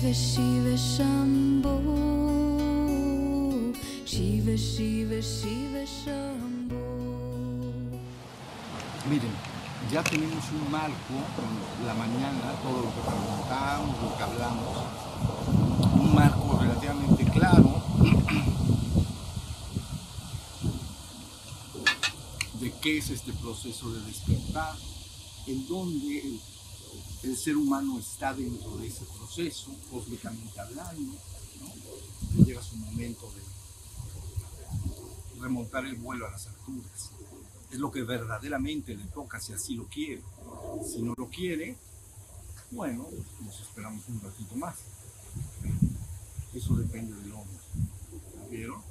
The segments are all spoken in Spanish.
Shiva Shiva Shambho Shiva Shiva Shiva Shambho Miren, ya tenemos un marco en la mañana, todo lo que preguntamos, lo que hablamos, un marco relativamente claro de qué es este proceso de despertar, en dónde el, el ser humano está dentro de ese proceso, cósmicamente hablando, ¿no? Llega su momento de remontar el vuelo a las alturas es lo que verdaderamente le toca si así lo quiere. Si no lo quiere, bueno, nos esperamos un ratito más. Eso depende del hombre. ¿Vieron?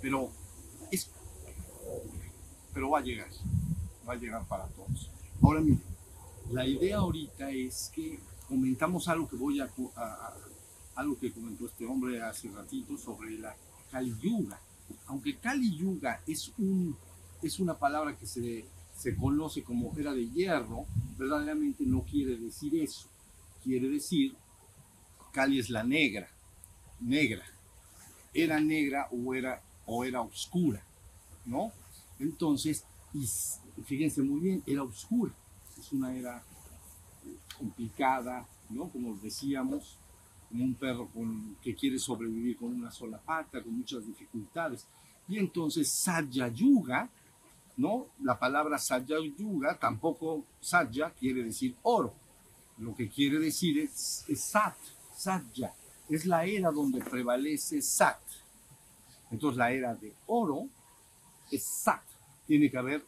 Pero es pero va a llegar. Va a llegar para todos. Ahora miren, la idea ahorita es que comentamos algo que voy a, algo que comentó este hombre hace ratito sobre la Kali Yuga. Aunque Kali Yuga es un es una palabra que se, se conoce como era de hierro, verdaderamente no quiere decir eso. Quiere decir, Kali es la negra, negra. Era negra o era, o era oscura, ¿no? Entonces, fíjense muy bien, era oscura. Es una era complicada, ¿no? Como decíamos, como un perro que quiere sobrevivir con una sola pata, con muchas dificultades. Y entonces Satya Yuga, ¿no? La palabra Satya Yuga, tampoco Satya quiere decir oro. Lo que quiere decir es, es Sat, Satya. Es la era donde prevalece Sat. Entonces la era de oro es Sat. Tiene que haber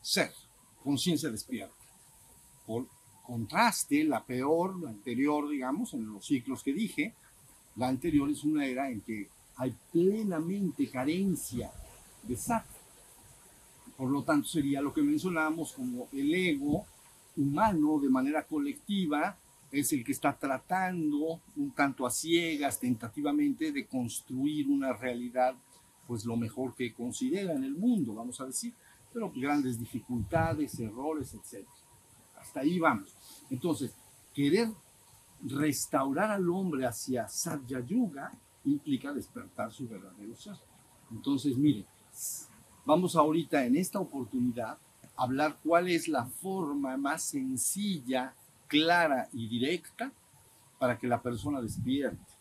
ser, conciencia despierta. Por contraste, la peor, la anterior, digamos, en los ciclos que dije, la anterior es una era en que hay plenamente carencia de Sat. Por lo tanto, sería lo que mencionamos como el ego humano de manera colectiva es el que está tratando un tanto a ciegas, tentativamente, de construir una realidad, pues lo mejor que considera en el mundo, vamos a decir, pero grandes dificultades, errores, etc. Hasta ahí vamos. Entonces, querer restaurar al hombre hacia Satya Yuga implica despertar su verdadero ser. Entonces, miren, vamos ahorita en esta oportunidad a hablar cuál es la forma más sencilla, clara y directa para que la persona despierte.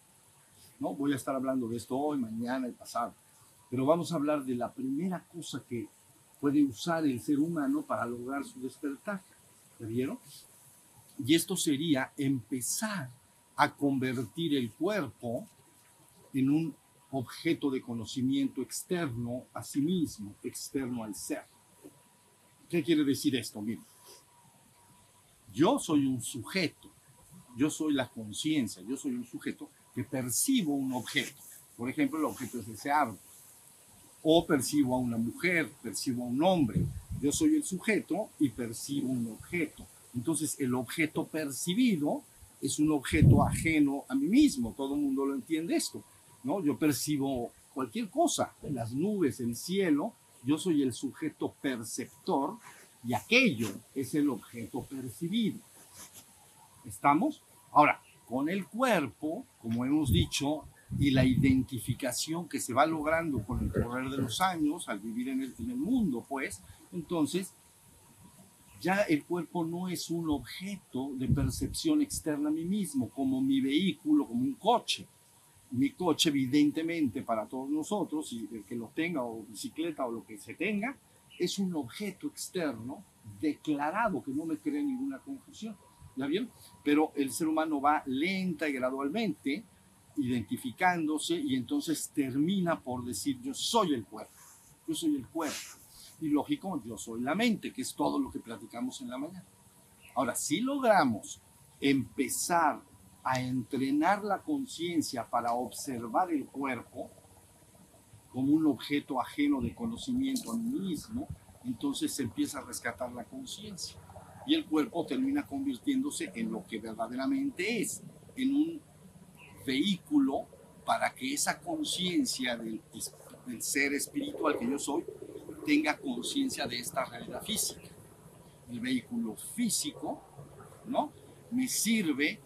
¿No? Voy a estar hablando de esto hoy, mañana y pasado, pero vamos a hablar de la primera cosa que puede usar el ser humano para lograr su despertar. ¿Ya vieron? Y esto sería empezar a convertir el cuerpo en un objeto de conocimiento externo a sí mismo, externo al ser. ¿Qué quiere decir esto? Miren, yo soy un sujeto, yo soy la conciencia, yo soy un sujeto que percibo un objeto. Por ejemplo, el objeto es ese árbol. O percibo a una mujer, percibo a un hombre. Yo soy el sujeto y percibo un objeto. Entonces, el objeto percibido es un objeto ajeno a mí mismo. Todo el mundo lo entiende esto. ¿no? Yo percibo cualquier cosa, las nubes, el cielo. Yo soy el sujeto perceptor y aquello es el objeto percibido. ¿Estamos? Ahora, con el cuerpo, como hemos dicho, y la identificación que se va logrando con el correr de los años, al vivir en el, en el mundo, pues, entonces, ya el cuerpo no es un objeto de percepción externa a mí mismo, como mi vehículo, como un coche. Mi coche, evidentemente, para todos nosotros, y el que lo tenga, o bicicleta, o lo que se tenga, es un objeto externo declarado, que no me cree ninguna confusión. ¿Ya vieron? Pero el ser humano va lenta y gradualmente identificándose y entonces termina por decir yo soy el cuerpo, yo soy el cuerpo. Y lógico, yo soy la mente, que es todo lo que platicamos en la mañana. Ahora, si logramos empezar a entrenar la conciencia para observar el cuerpo como un objeto ajeno de conocimiento a mí mismo, entonces se empieza a rescatar la conciencia. Y el cuerpo termina convirtiéndose en lo que verdaderamente es, en un vehículo para que esa conciencia del, del, ser espiritual que yo soy tenga conciencia de esta realidad física. El vehículo físico, ¿no? Me sirve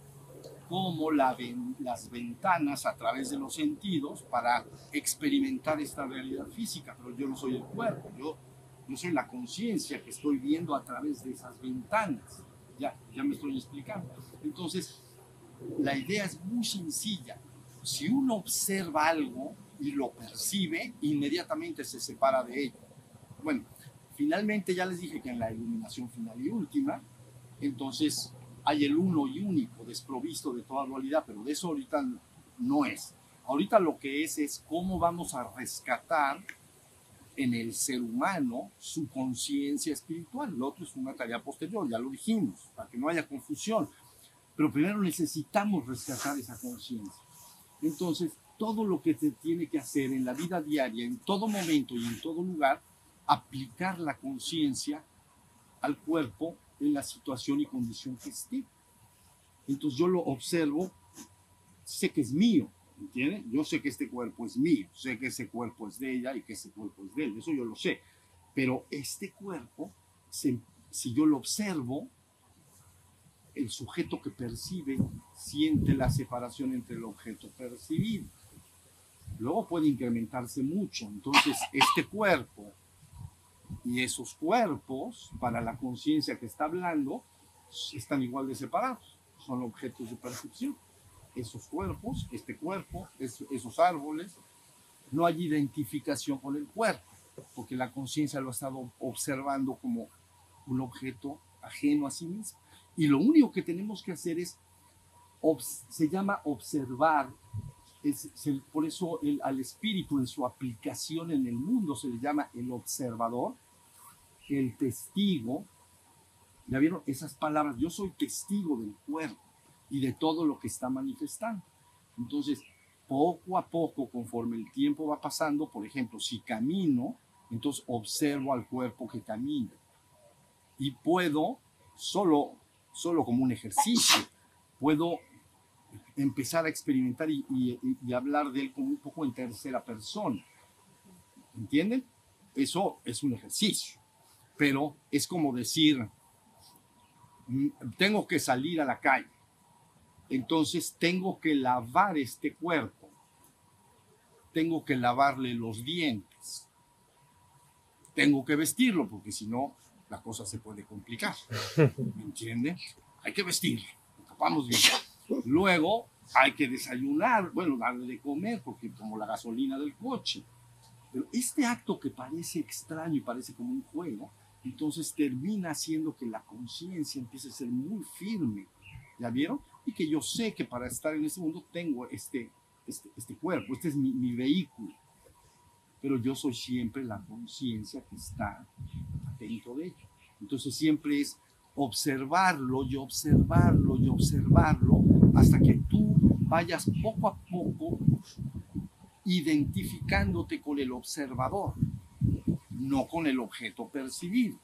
como las ventanas a través de los sentidos para experimentar esta realidad física, pero yo no soy el cuerpo, yo, yo soy la conciencia que estoy viendo a través de esas ventanas. Ya, ya me estoy explicando. Entonces, la idea es muy sencilla. Si uno observa algo y lo percibe, inmediatamente se separa de ello. Bueno, finalmente ya les dije que en la iluminación final y última, entonces hay el uno y único, desprovisto de toda dualidad, pero de eso ahorita no es. Ahorita lo que es es cómo vamos a rescatar en el ser humano su conciencia espiritual. Lo otro es una tarea posterior, ya lo dijimos, para que no haya confusión. Pero primero necesitamos rescatar esa conciencia. Entonces, todo lo que se tiene que hacer en la vida diaria, en todo momento y en todo lugar, aplicar la conciencia al cuerpo en la situación y condición que esté. Entonces yo lo observo, sé que es mío, ¿entiende? Yo sé que este cuerpo es mío, sé que ese cuerpo es de ella y que ese cuerpo es de él, eso yo lo sé. Pero este cuerpo, si yo lo observo, el sujeto que percibe siente la separación entre el objeto percibido. Luego puede incrementarse mucho. Entonces, este cuerpo y esos cuerpos, para la conciencia que está hablando, están igual de separados. Son objetos de percepción. Esos cuerpos, este cuerpo, es- esos árboles, no hay identificación con el cuerpo, porque la conciencia lo ha estado observando como un objeto ajeno a sí mismo. Y lo único que tenemos que hacer es, se llama observar, es- se- por eso el- al espíritu en su aplicación en el mundo se le llama el observador, el testigo. ¿Ya vieron esas palabras? Yo soy testigo del cuerpo y de todo lo que está manifestando. Entonces, poco a poco, conforme el tiempo va pasando, por ejemplo, si camino, entonces observo al cuerpo que camina y puedo, solo, solo como un ejercicio, puedo empezar a experimentar y, y- hablar de él como un poco en tercera persona. ¿Entienden? Eso es un ejercicio, pero es como decir, mm, tengo que salir a la calle, entonces tengo que lavar este cuerpo, tengo que lavarle los dientes, tengo que vestirlo, porque si no, la cosa se puede complicar. ¿Me? Hay que vestirlo, lo tapamos bien. Luego hay que desayunar, bueno, darle de comer, porque como la gasolina del coche. Pero este acto que parece extraño y parece como un juego, entonces termina haciendo que la conciencia empiece a ser muy firme. ¿Ya vieron? Y que yo sé que para estar en este mundo tengo este, este, este cuerpo, este es mi, mi vehículo. Pero yo soy siempre la conciencia que está atento de ello. Entonces siempre es observarlo y observarlo y observarlo hasta que tú vayas poco a poco identificándote con el observador, no con el objeto percibido.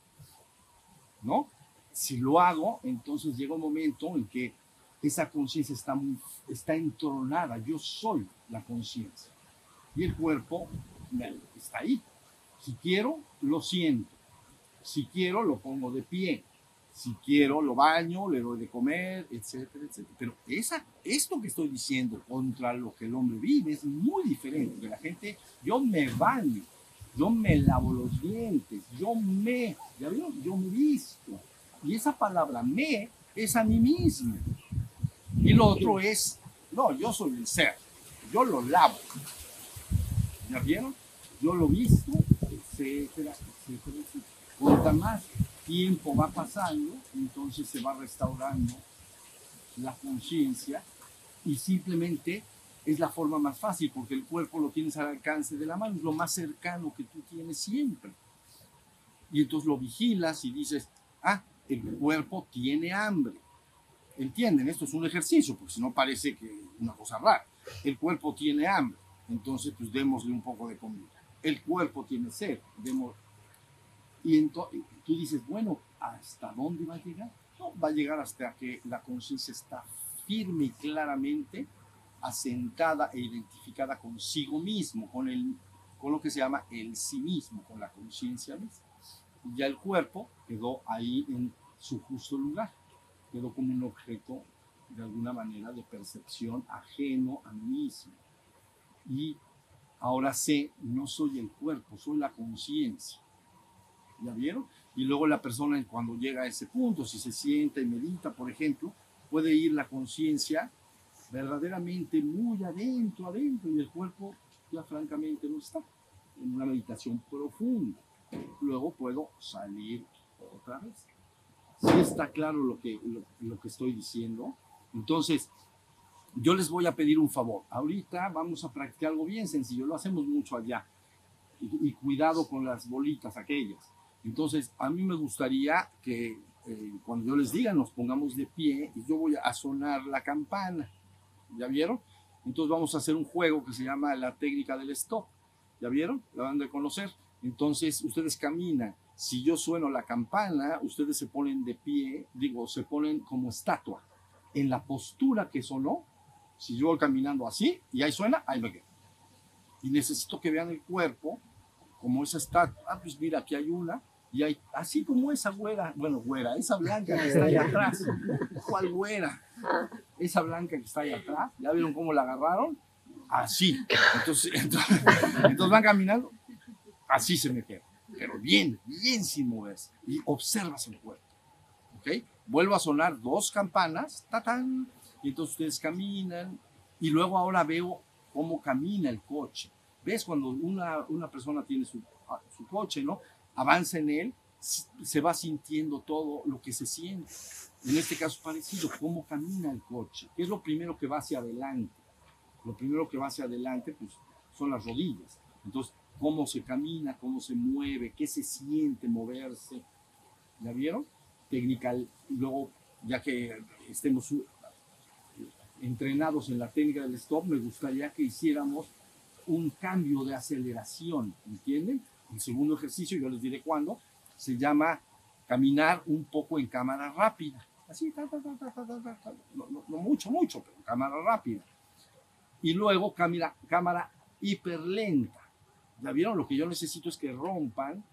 ¿No? Si lo hago, entonces llega un momento en que esa conciencia está, está entronada, yo soy la conciencia. Y el cuerpo está ahí. Si quiero, lo siento. Si quiero, lo pongo de pie. Si quiero, lo baño, le doy de comer, etcétera, etcétera. Pero esa, esto que estoy diciendo contra lo que el hombre vive es muy diferente. La gente, yo me baño, yo me lavo los dientes, yo me, ¿ya vieron? Yo me visto. Y esa palabra me es a mí mismo. Y lo otro es, no, yo soy el ser, yo lo lavo. ¿Ya vieron? Yo lo visto, etcétera, etcétera, etcétera. Cuanto más tiempo va pasando, entonces se va restaurando la conciencia y simplemente es la forma más fácil porque el cuerpo lo tienes al alcance de la mano, es lo más cercano que tú tienes siempre. Y entonces lo vigilas y dices, ah, el cuerpo tiene hambre. ¿Entienden? Esto es un ejercicio, porque si no parece que una cosa rara. El cuerpo tiene hambre, entonces pues démosle un poco de comida. El cuerpo tiene sed, demos... Y entonces tú dices, bueno, ¿hasta dónde va a llegar? No, va a llegar hasta que la conciencia está firme y claramente asentada e identificada consigo mismo, con, el, con lo que se llama el sí mismo, con la conciencia misma. Y ya el cuerpo quedó ahí en su justo lugar, quedó como un objeto de alguna manera de percepción ajeno a mí mismo. Y ahora sé, no soy el cuerpo, soy la conciencia. ¿Ya vieron? Y luego la persona cuando llega a ese punto, si se sienta y medita, por ejemplo, puede ir la conciencia verdaderamente muy adentro, adentro, y el cuerpo ya francamente no está en una meditación profunda. Luego puedo salir otra vez. Si está claro lo que, lo, que estoy diciendo. Entonces, yo les voy a pedir un favor. Ahorita vamos a practicar algo bien sencillo, lo hacemos mucho allá. Y, cuidado con las bolitas aquellas. Entonces, a mí me gustaría que eh, cuando yo les diga nos pongamos de pie y yo voy a sonar la campana. ¿Ya vieron? Entonces vamos a hacer un juego que se llama la técnica del stop. ¿Ya vieron? La van a conocer. Entonces ustedes caminan. Si yo sueno la campana, ustedes se ponen de pie, digo, se ponen como estatua. En la postura que sonó, si yo voy caminando así y ahí suena, ahí me quedo. Y necesito que vean el cuerpo como esa estatua. Ah, pues mira, aquí hay una. Y hay, así como esa güera, bueno, güera, esa blanca que está ahí atrás. ¿Cuál güera? Esa blanca que está ahí atrás. ¿Ya vieron cómo la agarraron? Así. Entonces, entonces, van caminando. Así se me queda. Pero bien, bien sin moverse. Y observas el cuerpo. ¿Ok? Vuelvo a sonar dos campanas. ¡tatán! Y entonces ustedes caminan. Y luego ahora veo cómo camina el coche. ¿Ves? Cuando una, una persona tiene su, su coche, ¿no? Avanza en él, se va sintiendo todo lo que se siente. En este caso parecido, cómo camina el coche. ¿Qué es lo primero que va hacia adelante? lo primero que va hacia adelante pues, son las rodillas. Entonces, cómo se camina, cómo se mueve, qué se siente moverse. ¿Ya vieron? Técnica, luego, ya que estemos entrenados en la técnica del stop, me gustaría que hiciéramos un cambio de aceleración, ¿entienden? El segundo ejercicio, yo les diré cuándo, se llama caminar un poco en cámara rápida. Así, no, no mucho, mucho, pero cámara rápida y luego cámara, cámara hiperlenta. ¿Ya vieron? Lo que yo necesito es que rompan,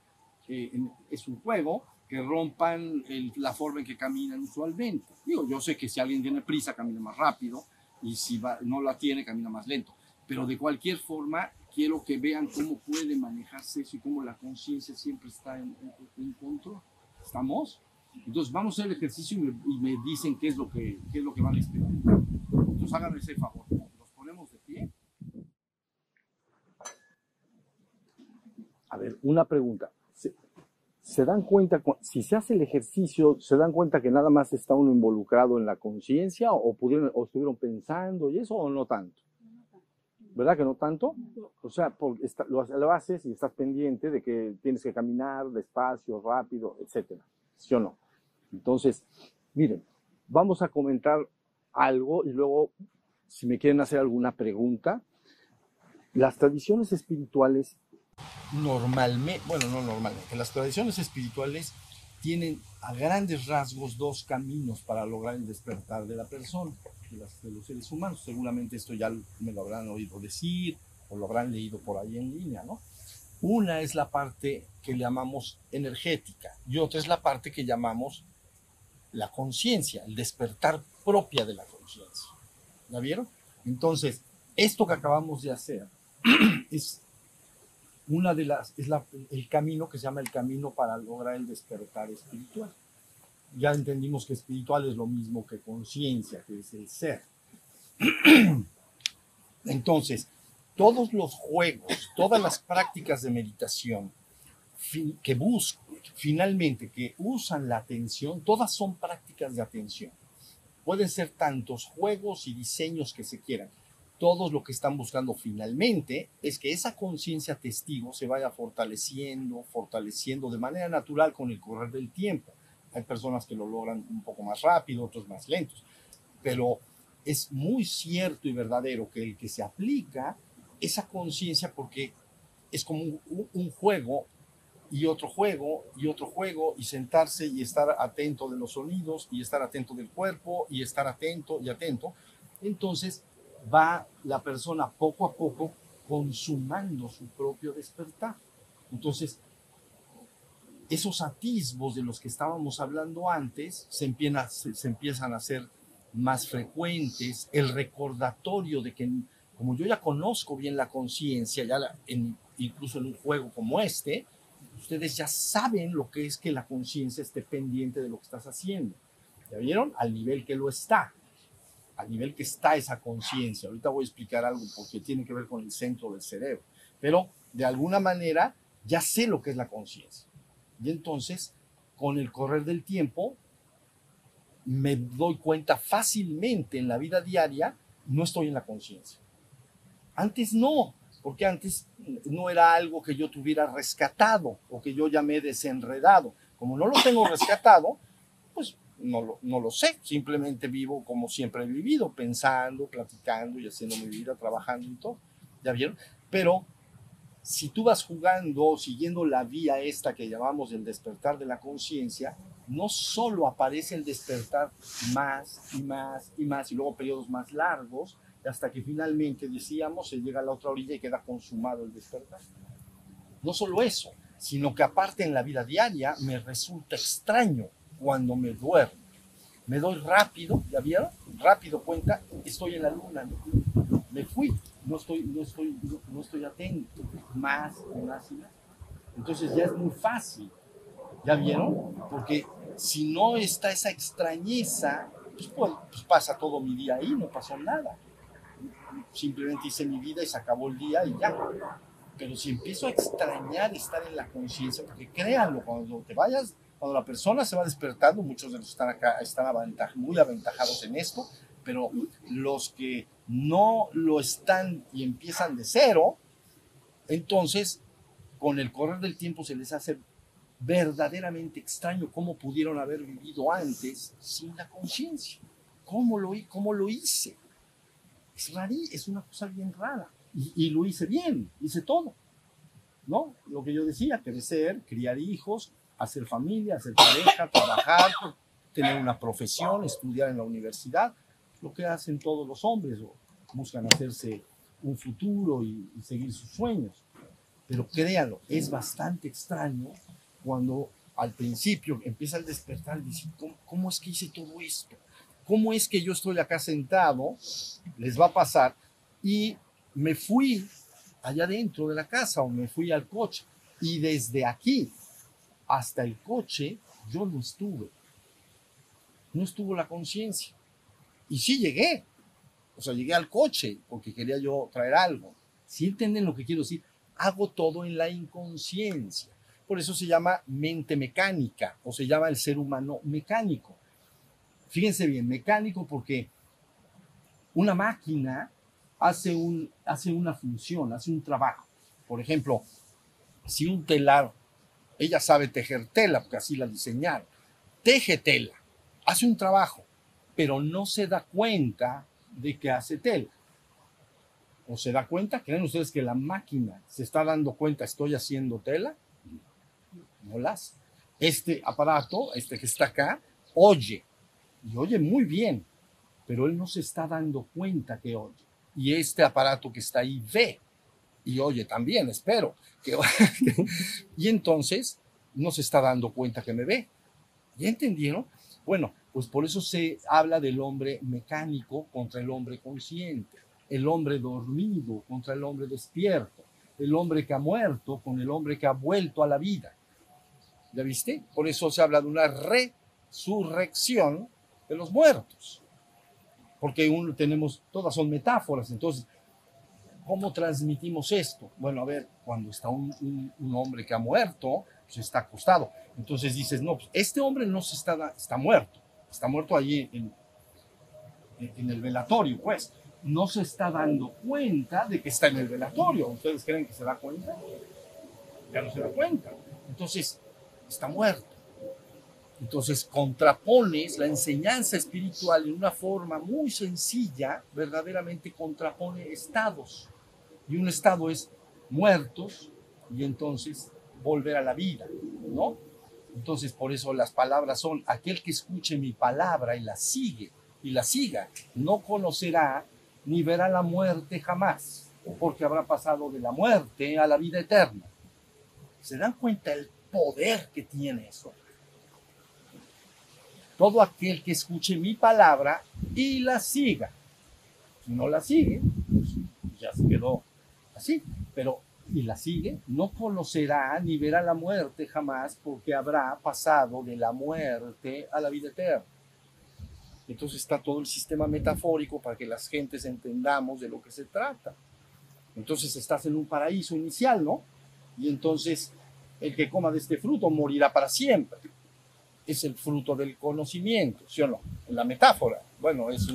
eh, es un juego, que rompan la forma en que caminan usualmente. Digo, yo sé que si alguien tiene prisa, camina más rápido, y si no la tiene, camina más lento. Pero de cualquier forma, quiero que vean cómo puede manejarse eso y cómo la conciencia siempre está en, control. ¿Estamos? Entonces vamos a hacer el ejercicio y me, dicen qué es, lo que, qué es lo que van a experimentar. Entonces hagan ese favor. A ver, una pregunta. ¿Se, dan cuenta, si se hace el ejercicio, se dan cuenta que nada más está uno involucrado en la conciencia o, o estuvieron pensando y eso o no tanto? ¿Verdad que no tanto? O sea, lo, haces y estás pendiente de que tienes que caminar despacio, rápido, etcétera. ¿Sí o no? Entonces, miren, vamos a comentar algo y luego, si me quieren hacer alguna pregunta, las tradiciones espirituales normalmente, bueno, no normalmente, las tradiciones espirituales tienen a grandes rasgos dos caminos para lograr el despertar de la persona, de, los seres humanos. Seguramente esto ya me lo habrán oído decir o lo habrán leído por ahí en línea, ¿no? Una es la parte que llamamos energética y otra es la parte que llamamos la conciencia, el despertar propia de la conciencia. ¿La vieron? Entonces, esto que acabamos de hacer es una de las, es el camino que se llama el camino para lograr el despertar espiritual. Ya entendimos que espiritual es lo mismo que conciencia, que es el ser. Entonces, todos los juegos, todas las prácticas de meditación que buscan, finalmente, que usan la atención, todas son prácticas de atención. Pueden ser tantos juegos y diseños que se quieran todos lo que están buscando finalmente es que esa conciencia testigo se vaya fortaleciendo, fortaleciendo de manera natural con el correr del tiempo. Hay personas que lo logran un poco más rápido, otros más lentos, pero es muy cierto y verdadero que el que se aplica esa conciencia porque es como un, un, juego y otro juego y otro juego y sentarse y estar atento de los sonidos y estar atento del cuerpo y estar atento y atento. Entonces, va la persona poco a poco consumando su propio despertar. Entonces, esos atisbos de los que estábamos hablando antes se, empiezan, se, empiezan a hacer más frecuentes, el recordatorio de que como yo ya conozco bien la conciencia, ya incluso en un juego como este, ustedes ya saben lo que es que la conciencia esté pendiente de lo que estás haciendo. ¿Ya vieron? Al nivel que lo está, al nivel que está esa conciencia. Ahorita voy a explicar algo porque tiene que ver con el centro del cerebro, pero de alguna manera ya sé lo que es la conciencia. Y entonces, con el correr del tiempo, me doy cuenta fácilmente en la vida diaria, no estoy en la conciencia. Antes no, porque antes no era algo que yo tuviera rescatado o que yo llamé desenredado. Como no lo tengo rescatado, no lo, no lo sé. Simplemente vivo como siempre he vivido, pensando, platicando y haciendo mi vida, trabajando y todo. ¿Ya vieron? Pero si tú vas jugando, siguiendo la vía esta que llamamos el despertar de la conciencia, no solo aparece el despertar más y más y más y luego periodos más largos, hasta que finalmente decíamos se llega a la otra orilla y queda consumado el despertar. No solo eso, sino que aparte en la vida diaria me resulta extraño cuando me duermo. Me doy rápido, ¿ya vieron? Rápido cuenta, estoy en la luna, ¿no? me fui, no estoy, no estoy, no, no estoy atento, más y más y más. Entonces ya es muy fácil, ¿ya vieron? Porque si no está esa extrañeza, pues, pues, pues pasa todo mi día ahí, no pasó nada simplemente hice mi vida y se acabó el día y ya. Pero si empiezo a extrañar estar en la conciencia, porque créanlo, cuando te vayas, cuando la persona se va despertando, muchos de los que están acá están muy aventajados en esto, pero los que no lo están y empiezan de cero, entonces con el correr del tiempo se les hace verdaderamente extraño cómo pudieron haber vivido antes sin la conciencia. ¿Cómo lo, ¿Cómo lo hice? es rarí, es una cosa bien rara. Y, y lo hice bien, hice todo. ¿No? Lo que yo decía, crecer, criar hijos, hacer familia, hacer pareja, trabajar, tener una profesión, estudiar en la universidad, lo que hacen todos los hombres, o buscan hacerse un futuro y, seguir sus sueños. Pero créanlo, es bastante extraño cuando al principio empieza el despertar y dice, ¿cómo, cómo es que hice todo esto? ¿Cómo es que yo estoy acá sentado? Les va a pasar. Y me fui allá dentro de la casa o me fui al coche. Y desde aquí hasta el coche yo no estuve. No estuvo la conciencia. Y sí llegué. O sea, llegué al coche porque quería yo traer algo. Si entienden lo que quiero decir, hago todo en la inconsciencia. Por eso se llama mente mecánica o se llama el ser humano mecánico. Fíjense bien, mecánico porque una máquina hace, un, hace una función, hace un trabajo. Por ejemplo, si un telar, ella sabe tejer tela, porque así la diseñaron, teje tela, hace un trabajo, pero no se da cuenta de que hace tela. ¿O se da cuenta? ¿Creen ustedes que la máquina se está dando cuenta, estoy haciendo tela? No las. Este aparato, este que está acá, oye, y oye muy bien, pero él no se está dando cuenta que oye. Y este aparato que está ahí ve y oye también, espero. Que, y entonces no se está dando cuenta que me ve. ¿Ya entendieron? Bueno, pues por eso se habla del hombre mecánico contra el hombre consciente, el hombre dormido contra el hombre despierto, el hombre que ha muerto con el hombre que ha vuelto a la vida. ¿Ya viste? Por eso se habla de una resurrección de los muertos. Porque uno tenemos, todas son metáforas. Entonces, ¿cómo transmitimos esto? Bueno, a ver, cuando está un, hombre que ha muerto, pues está acostado. Entonces dices, no, pues este hombre no se está, está muerto. Está muerto allí en, en el velatorio, pues. No se está dando cuenta de que está en el velatorio. ¿Ustedes creen que se da cuenta? Ya no se da cuenta. Entonces, está muerto. Entonces contrapones la enseñanza espiritual en una forma muy sencilla, verdaderamente contrapone estados. Y un estado es muertos y entonces volver a la vida, ¿no? Entonces por eso las palabras son, aquel que escuche mi palabra y la sigue, y la siga, no conocerá ni verá la muerte jamás, porque habrá pasado de la muerte a la vida eterna. ¿Se dan cuenta el poder que tiene eso? Todo aquel que escuche mi palabra y la siga. Si no la sigue, pues ya se quedó así. Pero y la sigue, no conocerá ni verá la muerte jamás porque habrá pasado de la muerte a la vida eterna. Entonces está todo el sistema metafórico para que las gentes entendamos de lo que se trata. Entonces estás en un paraíso inicial, ¿no? Y entonces el que coma de este fruto morirá para siempre. Es el fruto del conocimiento, ¿sí o no? La metáfora, bueno, es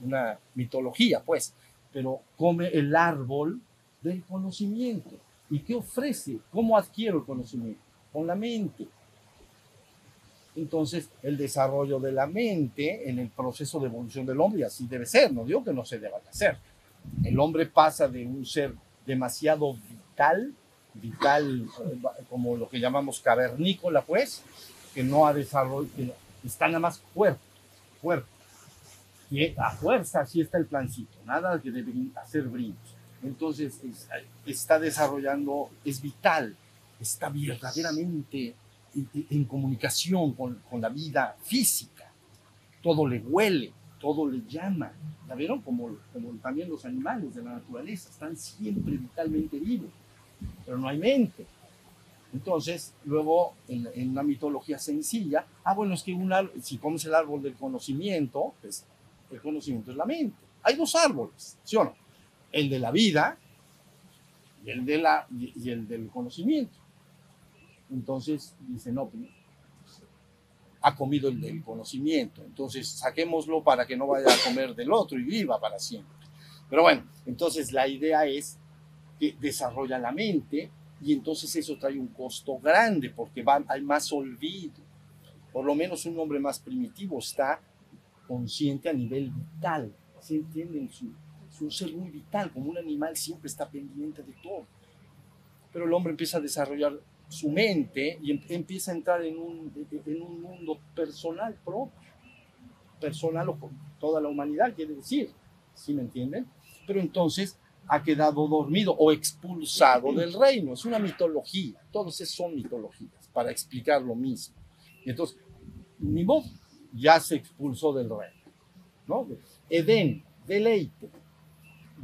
una mitología, pues, pero come el árbol del conocimiento. ¿Y qué ofrece? ¿Cómo adquiero el conocimiento? Con la mente. Entonces, el desarrollo de la mente en el proceso de evolución del hombre, y así debe ser, no digo que no se deba de hacer. El hombre pasa de un ser demasiado vital, vital eh, como lo que llamamos cavernícola, pues, que no ha desarrollado, que está nada más cuerpo, cuerpo. Y a fuerza así está el plancito, nada que debe hacer brincos. Entonces, está desarrollando, es vital, está verdaderamente en, comunicación con, la vida física. Todo le huele, todo le llama. ¿Ya vieron? Como, como también los animales de la naturaleza, están siempre vitalmente vivos, pero no hay mente. Entonces, luego, en, una mitología sencilla, ah, bueno, es que si comes el árbol del conocimiento, pues el conocimiento es la mente. Hay dos árboles, ¿sí o no? El de la vida y el, de la, y el del conocimiento. Entonces dice, no, pues, ha comido el del conocimiento, entonces saquémoslo para que no vaya a comer del otro y viva para siempre. Pero bueno, entonces la idea es que desarrolla la mente y entonces eso trae un costo grande porque va, hay más olvido. Por lo menos un hombre más primitivo está consciente a nivel vital, ¿se entienden? Es un ser muy vital, como un animal siempre está pendiente de todo. Pero el hombre empieza a desarrollar su mente y em, empieza a entrar en un, en un mundo personal propio, personal o toda la humanidad, quiere decir, ¿sí me entienden? Pero entonces ha quedado dormido o expulsado del reino. Es una mitología, todos son mitologías para explicar lo mismo. entonces, ni modo, ya se expulsó del reino. ¿no? Edén, deleite,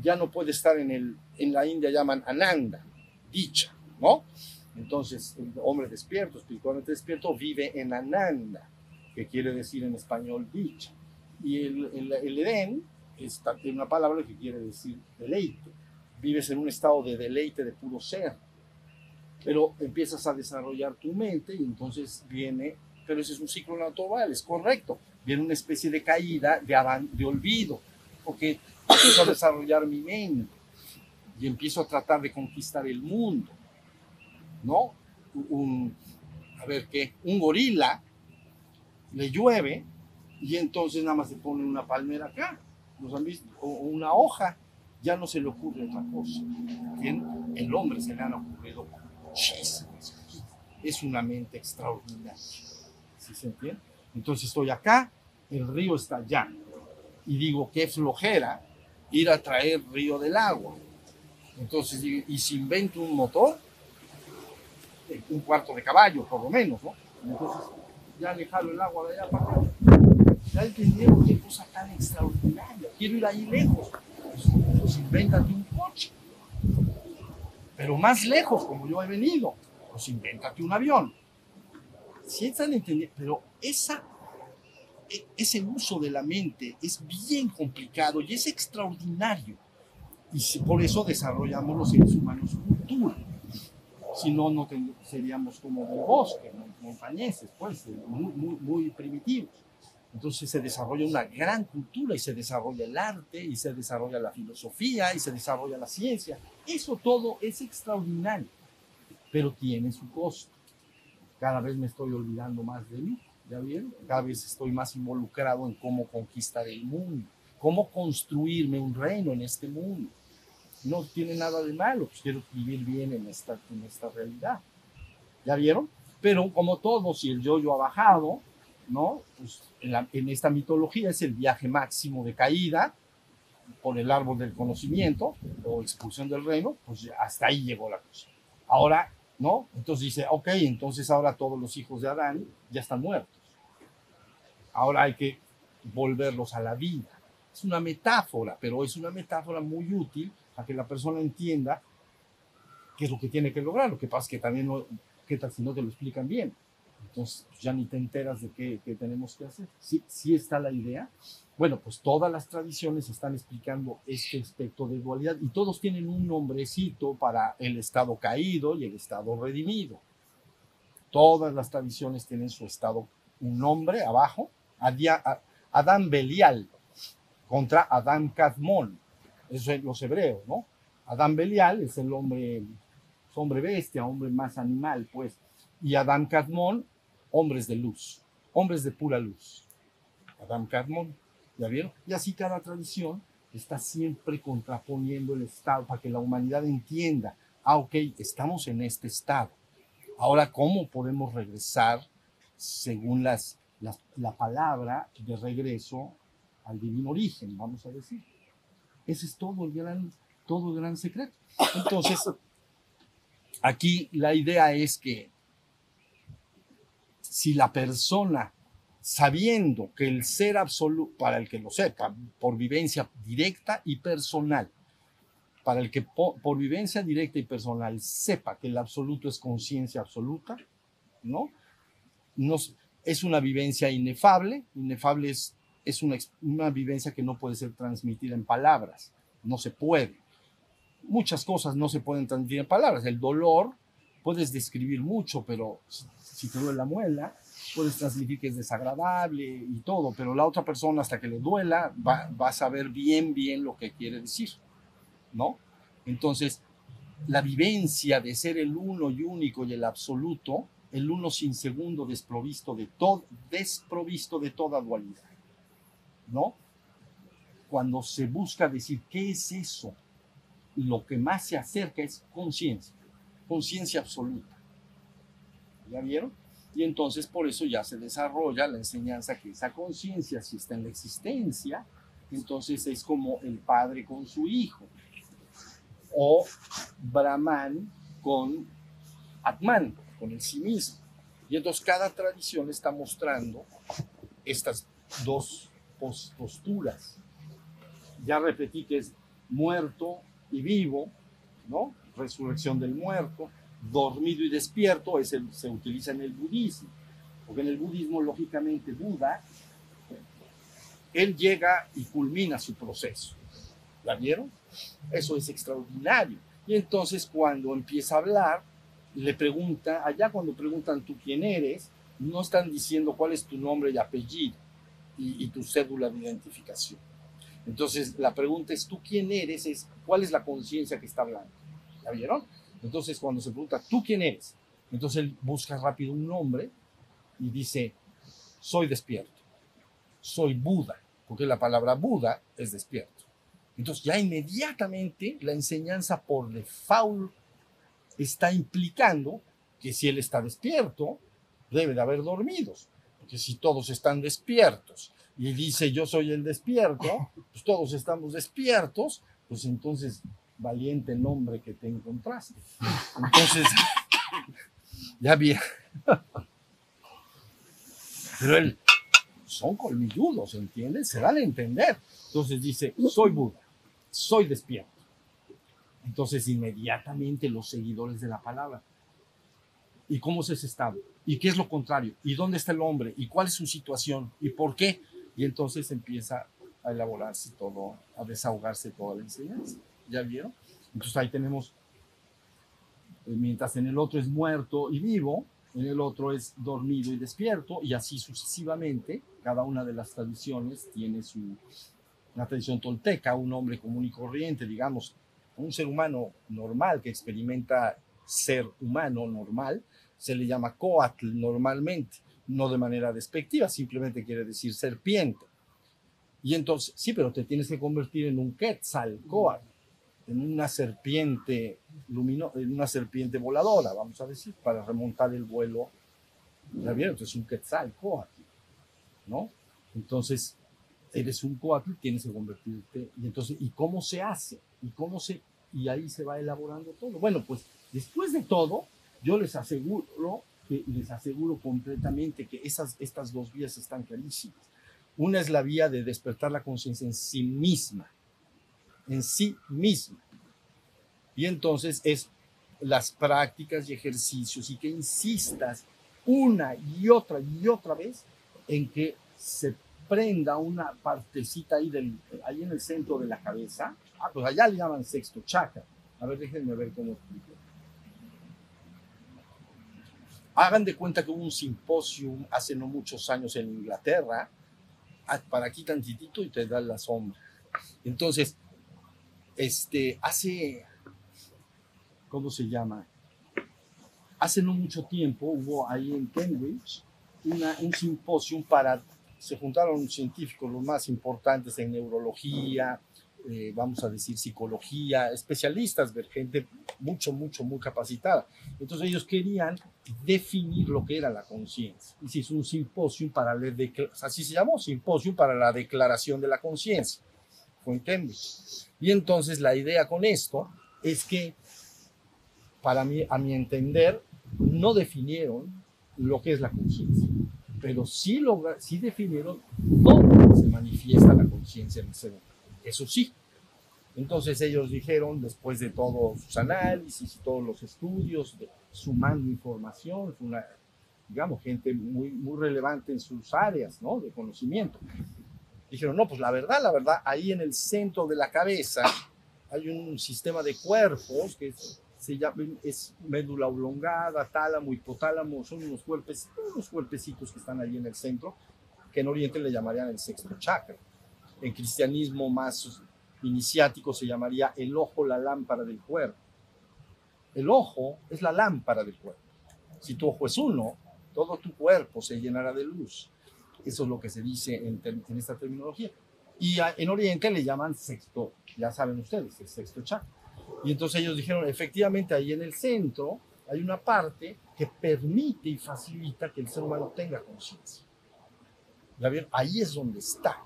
ya no puede estar en, el, en la India, llaman Ananda, dicha, ¿no? Entonces, el hombre despierto, espiritualmente despierto, vive en Ananda, que quiere decir en español dicha. Y el, el, Edén es, tiene una palabra que quiere decir deleite. Vives en un estado de deleite, de puro ser. Pero empiezas a desarrollar tu mente y entonces viene, pero ese es un ciclo natural, es correcto. Viene una especie de caída, de, de olvido, porque empiezo a desarrollar mi mente y empiezo a tratar de conquistar el mundo ¿no? Un, a ver qué, un gorila le llueve y entonces nada más se pone una palmera acá, O una hoja, ya no se le ocurre otra cosa. ¿Bien? El hombre se le han ocurrido muchísimas Es una mente extraordinaria. ¿Sí se entiende? Entonces estoy acá, el río está allá. Y digo, qué flojera ir a traer río del agua. Entonces, si invento un motor, un cuarto de caballo, por lo menos, ¿no? Entonces, ya le el agua de allá para acá. Ya entendieron qué cosa tan extraordinaria. Quiero ir ahí lejos. Pues, invéntate un coche. Pero más lejos, como yo he venido. Pues invéntate un avión. Si están entendiendo, pero esa, e, ese uso de la mente es bien complicado y es extraordinario. Y por eso desarrollamos los seres humanos cultura si no, no seríamos como del bosque, montañeses, pues, muy, muy, muy primitivos. Entonces se desarrolla una gran cultura y se desarrolla el arte y se desarrolla la filosofía y se desarrolla la ciencia. Eso todo es extraordinario, pero tiene su costo. Cada vez me estoy olvidando más de mí, ¿ya vieron? Cada vez estoy más involucrado en cómo conquistar el mundo, cómo construirme un reino en este mundo no tiene nada de malo, pues quiero vivir bien en esta, en esta realidad. ¿Ya vieron? Pero como todo, si el yo-yo ha bajado, ¿no? Pues en, esta mitología es el viaje máximo de caída por el árbol del conocimiento o expulsión del reino, pues hasta ahí llegó la cosa. Ahora, ¿no? Entonces dice, ok, entonces ahora todos los hijos de Adán ya están muertos. Ahora hay que volverlos a la vida. Es una metáfora, pero es una metáfora muy útil para que la persona entienda qué es lo que tiene que lograr. Lo que pasa es que también, no, ¿qué tal si no te lo explican bien? Entonces pues, ya ni te enteras de qué, qué tenemos que hacer. ¿Sí, ¿Sí está la idea? Bueno, pues todas las tradiciones están explicando este aspecto de dualidad y todos tienen un nombrecito para el estado caído y el estado redimido. Todas las tradiciones tienen su estado, un nombre abajo, Adán Belial contra Adán Kadmon. Eso es los hebreos, ¿no? Adán Belial es el hombre, hombre bestia, hombre más animal, pues. Y Adán Kadmon, hombres de luz, hombres de pura luz. Adán Kadmon, ¿ya vieron? Y así cada tradición está siempre contraponiendo el estado para que la humanidad entienda, ah, ok, estamos en este estado. Ahora, ¿cómo podemos regresar según las, las, la palabra de regreso al divino origen, vamos a decir? Ese es todo el gran, todo el gran secreto. Entonces, aquí la idea es que si la persona, sabiendo que el ser absoluto, para el que lo sepa, por vivencia directa y personal, para el que por, vivencia directa y personal sepa que el absoluto es conciencia absoluta, ¿no? Es una vivencia inefable, inefable es, es una, una vivencia que no puede ser transmitida en palabras, no se puede. Muchas cosas no se pueden transmitir en palabras. El dolor puedes describir mucho, pero si te duele la muela, puedes transmitir que es desagradable y todo, pero la otra persona hasta que le duela va, a saber bien, bien lo que quiere decir, ¿no? Entonces, la vivencia de ser el uno y único y el absoluto, el uno sin segundo desprovisto de, todo, desprovisto de toda dualidad, ¿no? Cuando se busca decir qué es eso, lo que más se acerca es conciencia, conciencia absoluta. ¿Ya vieron? Y entonces por eso ya se desarrolla la enseñanza que esa conciencia, si está en la existencia, entonces es como el padre con su hijo, o Brahman con Atman, con el sí mismo. Y entonces cada tradición está mostrando estas dos posturas. Ya repetí que es muerto y vivo, ¿no? Resurrección del muerto, dormido y despierto, ese se utiliza en el budismo, porque en el budismo, lógicamente, Buda, él llega y culmina su proceso. ¿La vieron? Eso es extraordinario. Y entonces cuando empieza a hablar, le pregunta, allá cuando preguntan tú quién eres, no están diciendo cuál es tu nombre y apellido y, y tu cédula de identificación. Entonces la pregunta es, ¿tú quién eres? Es, ¿Cuál es la conciencia que está hablando? ¿La vieron? Entonces, cuando se pregunta, ¿tú quién eres? Entonces él busca rápido un nombre y dice, soy despierto, soy Buda, porque la palabra Buda es despierto. Entonces ya inmediatamente la enseñanza por default está implicando que si él está despierto, debe de haber dormidos, porque si todos están despiertos y dice yo soy el despierto, pues todos estamos despiertos, pues entonces valiente nombre que te encontraste. Entonces, ya vi. Pero él, son colmilludos, ¿entiendes? Se dan a entender. Entonces dice, soy Buda, soy despierto. Entonces inmediatamente los seguidores de la palabra. ¿Y cómo es ese estado? ¿Y qué es lo contrario? ¿Y dónde está el hombre? ¿Y cuál es su situación? ¿Y por qué? Y entonces empieza a elaborarse todo, a desahogarse toda la enseñanza. ¿Ya vieron? Entonces ahí tenemos, eh, mientras en el otro es muerto y vivo, en el otro es dormido y despierto, y así sucesivamente, cada una de las tradiciones tiene su, la tradición tolteca, un hombre común y corriente, digamos, un ser humano normal que experimenta ser humano normal, se le llama coatl normalmente, no de manera despectiva, simplemente quiere decir serpiente. Y entonces, sí, pero te tienes que convertir en un quetzalcoatl, en una serpiente luminosa, en una serpiente voladora, vamos a decir, para remontar el vuelo. ¿Ya vieron? Entonces, un quetzalcoatl, ¿no? Entonces, eres un coatl, tienes que convertirte. Y entonces, ¿y cómo se hace? ¿Y cómo se...? Y ahí se va elaborando todo. Bueno, pues, después de todo, yo les aseguro que les aseguro completamente que esas, estas dos vías están clarísimas. Una es la vía de despertar la conciencia en sí misma, en sí misma. Y entonces es las prácticas y ejercicios y que insistas una y otra y otra vez en que se prenda una partecita ahí, del, ahí en el centro de la cabeza. Ah, pues allá le llaman sexto chakra. A ver, déjenme ver cómo explico. Hagan de cuenta que hubo un simposio hace no muchos años en Inglaterra, ah, para aquí tantitito y te da la sombra. Entonces, este, hace, ¿cómo se llama? Hace no mucho tiempo hubo ahí en Cambridge una, un simposio para, se juntaron científicos los más importantes en neurología, eh, vamos a decir, psicología, especialistas, gente mucho, mucho, muy capacitada. Entonces ellos querían definir lo que era la conciencia. Y se hizo un simposio para la simposio para la declaración de la conciencia. Fue en Cambridge. Y entonces la idea con esto es que, para mí, a mi entender, no definieron lo que es la conciencia, pero sí, logra, sí definieron dónde se manifiesta la conciencia en el ser humano. Eso sí. Entonces ellos dijeron, después de todos sus análisis todos los estudios, sumando información, una, digamos, gente muy, muy relevante en sus áreas ¿no? de conocimiento. Dijeron, no, pues la verdad, la verdad, ahí en el centro de la cabeza hay un sistema de cuerpos que es, se llama, es médula oblongada, tálamo, hipotálamo, son unos cuerpes, unos cuerpecitos que están ahí en el centro, que en Oriente le llamarían el sexto chakra en cristianismo más iniciático se llamaría el ojo, la lámpara del cuerpo. El ojo es la lámpara del cuerpo. Si tu ojo es uno, todo tu cuerpo se llenará de luz. Eso es lo que se dice en, en esta terminología. Y en Oriente le llaman sexto, ya saben ustedes, el sexto chakra. Y entonces ellos dijeron, efectivamente, ahí en el centro hay una parte que permite y facilita que el ser humano tenga conciencia. Ahí es donde está.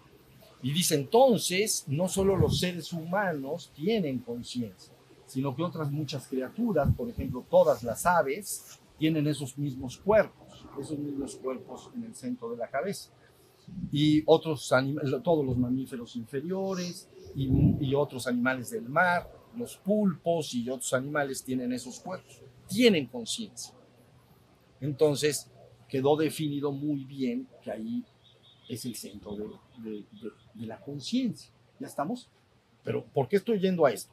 Y dice entonces, no solo los seres humanos tienen conciencia, sino que otras muchas criaturas, por ejemplo, todas las aves, tienen esos mismos cuerpos, esos mismos cuerpos en el centro de la cabeza. Y otros todos los mamíferos inferiores y, y otros animales del mar, los pulpos y otros animales tienen esos cuerpos, tienen conciencia. Entonces, quedó definido muy bien que ahí es el centro de, la conciencia. ¿Ya estamos? Pero ¿por qué estoy yendo a esto?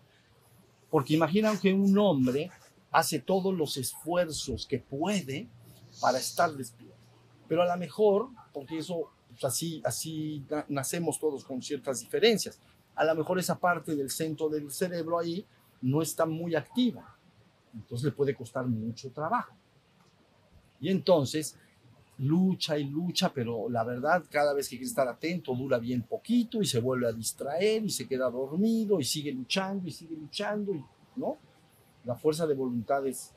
Porque imaginan que un hombre hace todos los esfuerzos que puede para estar despierto. Pero a lo mejor, porque eso, pues así, así nacemos todos con ciertas diferencias, a lo mejor esa parte del centro del cerebro ahí no está muy activa. Entonces le puede costar mucho trabajo. Y entonces lucha y lucha, pero la verdad, cada vez que quiere estar atento, dura bien poquito y se vuelve a distraer y se queda dormido y sigue luchando y sigue luchando, y, ¿no? La fuerza de voluntad es,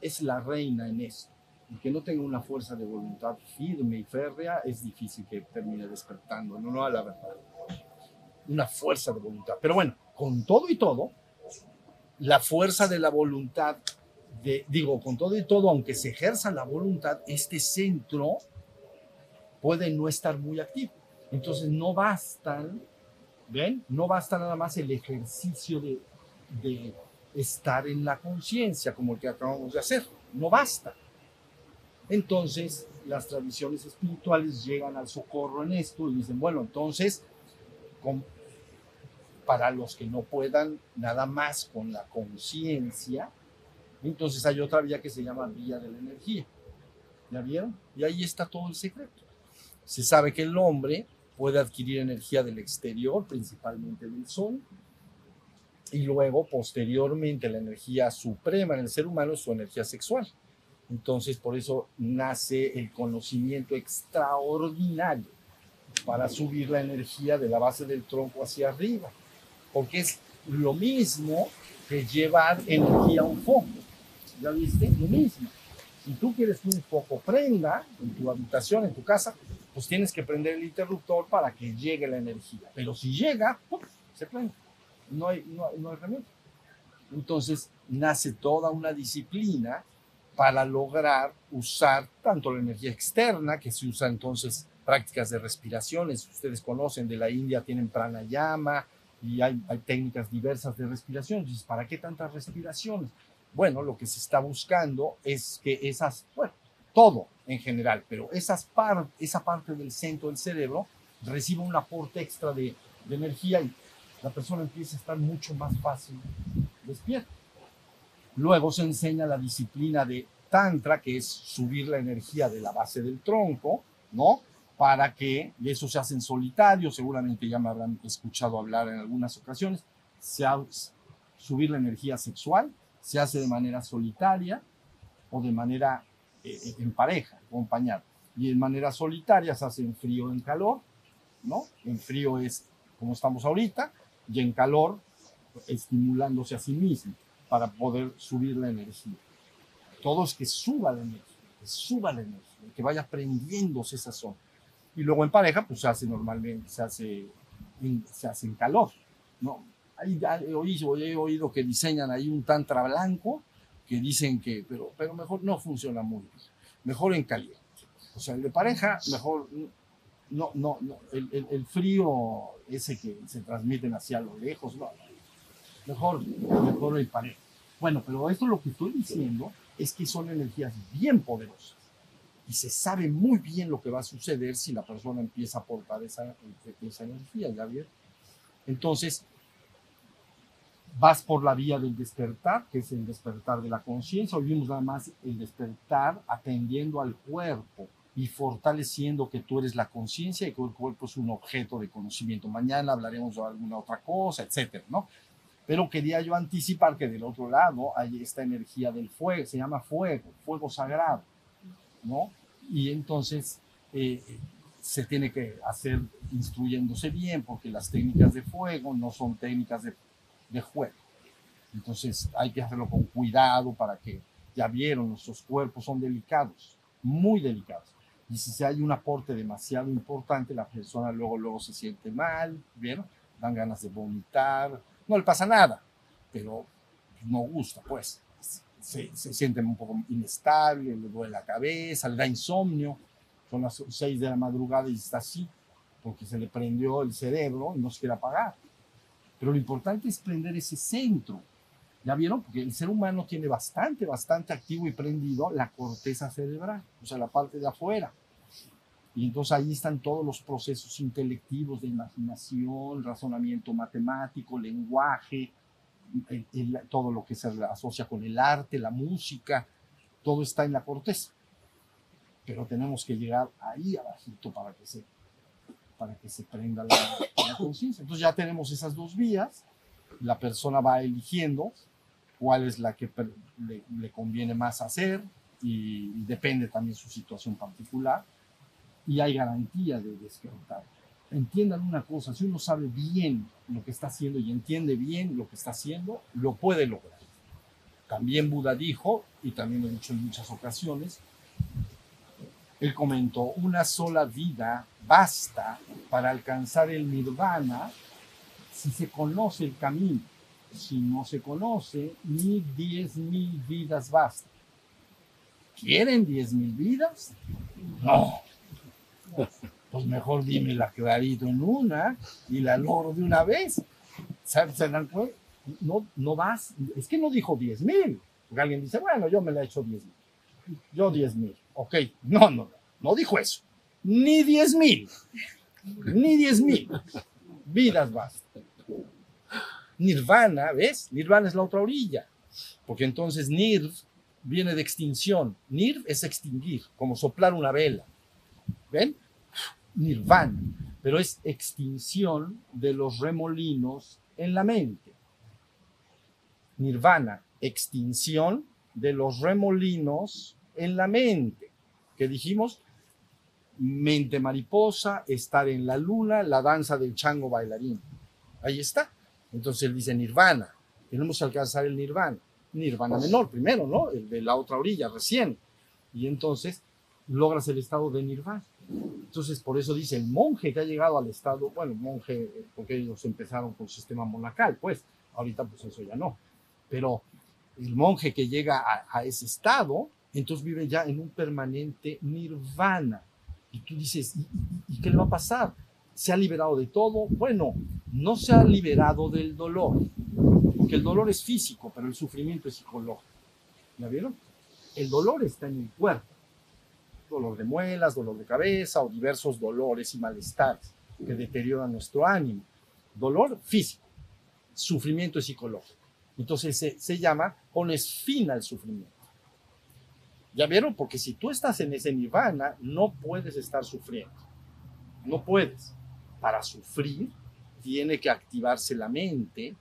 es, la reina en eso. Y que no tenga una fuerza de voluntad firme y férrea es difícil que termine despertando, no, no, a la verdad. Una fuerza de voluntad. Pero bueno, con todo y todo, la fuerza de la voluntad digo, con todo y todo, aunque se ejerza la voluntad, este centro puede no estar muy activo. Entonces no bastan, ¿ven? No basta nada más el ejercicio de, de estar en la conciencia como el que acabamos de hacer. No basta. Entonces las tradiciones espirituales llegan al socorro en esto y dicen, bueno, entonces, para los que no puedan nada más con la conciencia, entonces hay otra vía que se llama vía de la energía. ¿Ya vieron? Y ahí está todo el secreto. Se sabe que el hombre puede adquirir energía del exterior, principalmente del sol, y luego posteriormente la energía suprema en el ser humano es su energía sexual. Entonces por eso nace el conocimiento extraordinario para subir la energía de la base del tronco hacia arriba, porque es lo mismo que llevar energía a un foco. ¿Ya viste? Lo mismo. Si tú quieres que un foco prenda en tu habitación, en tu casa, pues tienes que prender el interruptor para que llegue la energía. Pero si llega, se prende. No hay, no, no hay remedio. Entonces nace toda una disciplina para lograr usar tanto la energía externa, que se usa entonces prácticas de respiraciones, ustedes conocen de la India, tienen pranayama y hay, hay técnicas diversas de respiración. Entonces, ¿para qué tantas respiraciones? Bueno, lo que se está buscando es que esas, bueno, todo en general, pero esas par, esa parte del centro del cerebro reciba un aporte extra de, de energía y la persona empieza a estar mucho más fácil despierta. Luego se enseña la disciplina de Tantra, que es subir la energía de la base del tronco, ¿no? Para que, y eso se hace en solitario, seguramente ya me habrán escuchado hablar en algunas ocasiones, se hace, subir la energía sexual se hace de manera solitaria o de manera eh, en pareja, acompañada. Y en manera solitaria se hace en frío en calor, ¿no? En frío es como estamos ahorita, y en calor estimulándose a sí mismo para poder subir la energía. Todo es que suba la energía, que suba la energía, que vaya prendiéndose esa zona. Y luego en pareja, pues se hace normalmente, se hace en, se hace en calor, ¿no? He oído, he oído que diseñan ahí un tantra blanco, que dicen que, pero, pero mejor no funciona muy bien, mejor en caliente. O sea, el de pareja, mejor, no, no, no, el, frío ese que se transmiten hacia lo lejos, no, mejor, mejor el pareja. Bueno, pero esto lo que estoy diciendo es que son energías bien poderosas y se sabe muy bien lo que va a suceder si la persona empieza a aportar esa, esa energía, ¿ya? Entonces, vas por la vía del despertar, que es el despertar de la conciencia. Hoy vimos nada más el despertar atendiendo al cuerpo y fortaleciendo que tú eres la conciencia y que el cuerpo es un objeto de conocimiento. Mañana hablaremos de alguna otra cosa, etcétera, ¿no? Pero quería yo anticipar que del otro lado hay esta energía del fuego, se llama fuego, fuego sagrado, ¿no? Y entonces eh, se tiene que hacer instruyéndose bien, porque las técnicas de fuego no son técnicas de, de juego. Entonces hay que hacerlo con cuidado para que, ya vieron, nuestros cuerpos son delicados, muy delicados. Y si hay un aporte demasiado importante, la persona luego, luego se siente mal, ¿vieron? Dan ganas de vomitar, no le pasa nada, pero no gusta, pues. Se, se siente un poco inestable, le duele la cabeza, le da insomnio. Son las 6 de la madrugada y está así, porque se le prendió el cerebro y no se quiere apagar. Pero lo importante es prender ese centro. ¿Ya vieron? Porque el ser humano tiene bastante, bastante activo y prendido la corteza cerebral, o sea, la parte de afuera. Y entonces ahí están todos los procesos intelectivos de imaginación, razonamiento matemático, lenguaje, el, el, todo lo que se asocia con el arte, la música, todo está en la corteza. Pero tenemos que llegar ahí abajito para que se, para que se prenda la, la conciencia. Entonces ya tenemos esas dos vías, la persona va eligiendo cuál es la que le, le conviene más hacer y, y depende también su situación particular y hay garantía de despertar. Entiendan una cosa, si uno sabe bien lo que está haciendo y entiende bien lo que está haciendo, lo puede lograr. También Buda dijo, y también lo he dicho en muchas ocasiones, él comentó, una sola vida basta para alcanzar el nirvana si se conoce el camino. Si no se conoce, ni diez mil vidas basta. ¿Quieren diez mil vidas? No, pues mejor dímela clarito en una y la logro de una vez. ¿Se dan cuenta? No, no vas, es que no dijo 10 mil, porque alguien dice, bueno, yo me la he hecho 10 mil. Yo 10 mil, ok. No, no, no, dijo eso. Ni 10 mil, ni 10 mil. Vidas basta. Nirvana, ¿ves? Nirvana es la otra orilla, porque entonces nirv viene de extinción. Nirv es extinguir, como soplar una vela. ¿Ven? Nirvana, pero es extinción de los remolinos en la mente. Nirvana, extinción de los remolinos en la mente. ¿Qué dijimos? Mente mariposa, estar en la luna, la danza del chango bailarín. Ahí está. Entonces él dice nirvana. Tenemos que alcanzar el nirvana. Nirvana menor primero, ¿no? El de la otra orilla, recién. Y entonces logras el estado de nirvana. Entonces, por eso dice el monje que ha llegado al estado, bueno, monje, porque ellos empezaron con el sistema monacal, pues, ahorita pues eso ya no, pero el monje que llega a, a ese estado entonces vive ya en un permanente nirvana. Y tú dices, ¿y, y- y qué le va a pasar? ¿Se ha liberado de todo? Bueno, no se ha liberado del dolor, porque el dolor es físico, pero el sufrimiento es psicológico. ¿Ya vieron? El dolor está en el cuerpo. Dolor de muelas, dolor de cabeza o diversos dolores y malestares que deterioran nuestro ánimo. Dolor físico, sufrimiento psicológico. Entonces se, se llama pones fin al sufrimiento. ¿Ya vieron? Porque si tú estás en ese nirvana, no puedes estar sufriendo. No puedes. Para sufrir, tiene que activarse la mente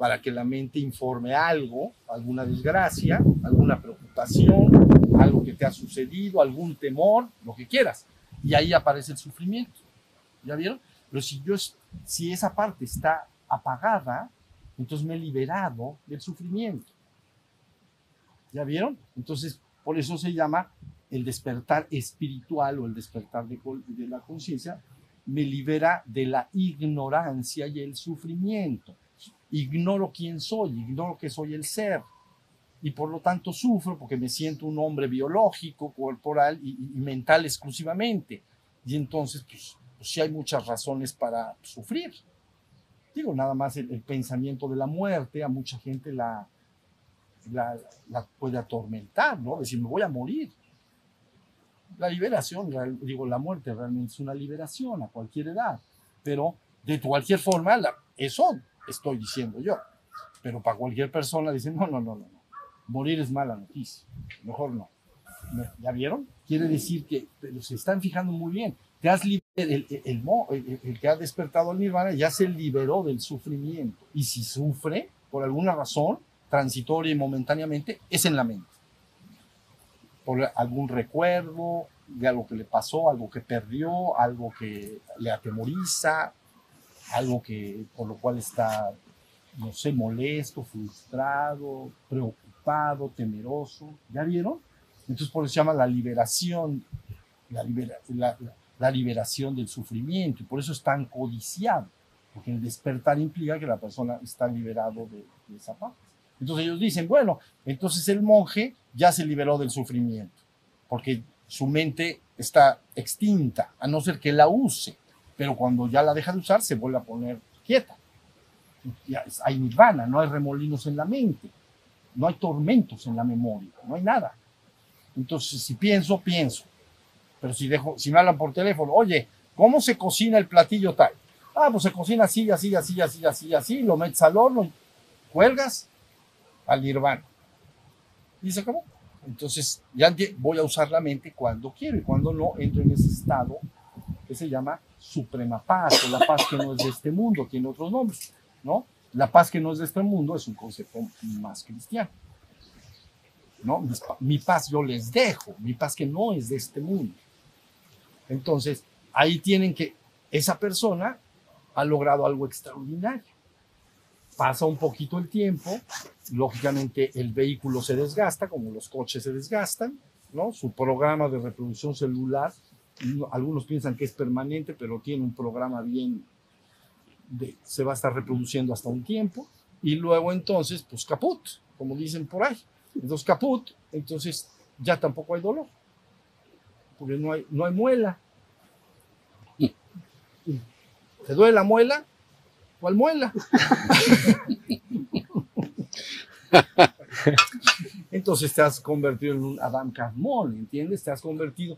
para que la mente informe algo, alguna desgracia, alguna preocupación, algo que te ha sucedido, algún temor, lo que quieras. Y ahí aparece el sufrimiento. ¿Ya vieron? Pero si yo, si esa parte está apagada, entonces me he liberado del sufrimiento. ¿Ya vieron? Entonces, por eso se llama el despertar espiritual o el despertar de, de la conciencia, me libera de la ignorancia y el sufrimiento. Ignoro quién soy, ignoro que soy el ser. Y por lo tanto sufro porque me siento un hombre biológico, corporal y, mental exclusivamente. Y entonces, pues, pues sí hay muchas razones para sufrir. Digo, nada más el, pensamiento de la muerte a mucha gente la, la, puede atormentar, ¿no? Decir, me voy a morir. La liberación, digo, la muerte realmente es una liberación a cualquier edad, pero de cualquier forma, eso estoy diciendo yo. Pero para cualquier persona dicen, no, no, no, no. Morir es mala noticia, mejor no. ¿Ya vieron? Quiere decir que pero se están fijando muy bien. Te has el que ha despertado el nirvana ya se liberó del sufrimiento. Y si sufre, por alguna razón, transitoria y momentáneamente, es en la mente. Por algún recuerdo de algo que le pasó, algo que perdió, algo que le atemoriza, algo que por lo cual está, no sé, molesto, frustrado, preocupado, temeroso. ¿Ya vieron? Entonces por eso se llama la liberación, la, libera- la- la- liberación del sufrimiento. Y por eso es tan codiciado, porque el despertar implica que la persona está liberado de, de esa parte. Entonces ellos dicen, bueno, entonces el monje ya se liberó del sufrimiento, porque su mente está extinta, a no ser que la use, pero cuando ya la deja de usar se vuelve a poner quieta. Ya hay nirvana, no hay remolinos en la mente, no hay tormentos en la memoria, no hay nada. Entonces, si pienso, pienso. Pero si dejo, si me hablan por teléfono, oye, ¿cómo se cocina el platillo tal? Ah, pues se cocina así, así, así, así, así, así, lo metes al horno, cuelgas al nirvana. Y se acabó. Entonces, ya voy a usar la mente cuando quiero y cuando no, entro en ese estado que se llama suprema paz, o la paz que no es de este mundo, tiene otros nombres, ¿no? La paz que no es de este mundo es un concepto más cristiano. ¿no? Mi paz yo les dejo, mi paz que no es de este mundo. Entonces, ahí tienen que, esa persona ha logrado algo extraordinario. Pasa un poquito el tiempo, lógicamente el vehículo se desgasta, como los coches se desgastan, ¿no? Su programa de reproducción celular, no- algunos piensan que es permanente, pero tiene un programa bien, se va a estar reproduciendo hasta un tiempo, y luego entonces, pues caput, como dicen por ahí. Entonces caput, entonces ya tampoco hay dolor, porque no hay, no hay muela. ¿Te duele la muela? ¿Cuál muela? Entonces te has convertido en un Adam Carmón, ¿entiendes? Te has convertido,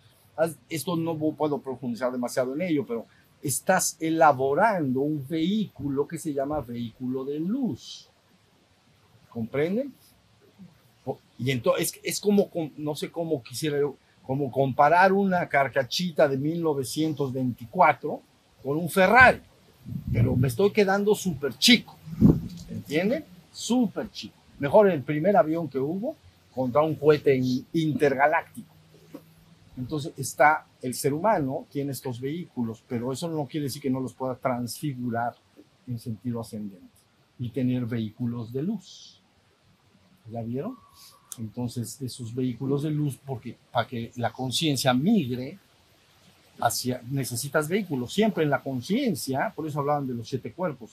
esto no puedo profundizar demasiado en ello, pero estás elaborando un vehículo que se llama vehículo de luz. ¿Comprenden? Y entonces es, como, com- no sé cómo quisiera como comparar una carcachita de 1924 con un Ferrari, pero me estoy quedando súper chico, ¿entienden? Súper chico. Mejor el primer avión que hubo contra un cohete in- intergaláctico. Entonces está el ser humano, tiene estos vehículos, pero eso no quiere decir que no los pueda transfigurar en sentido ascendente y tener vehículos de luz. ¿Ya vieron? Entonces, esos vehículos de luz, porque para que la conciencia migre hacia, necesitas vehículos, siempre en la conciencia, por eso hablaban de los siete cuerpos.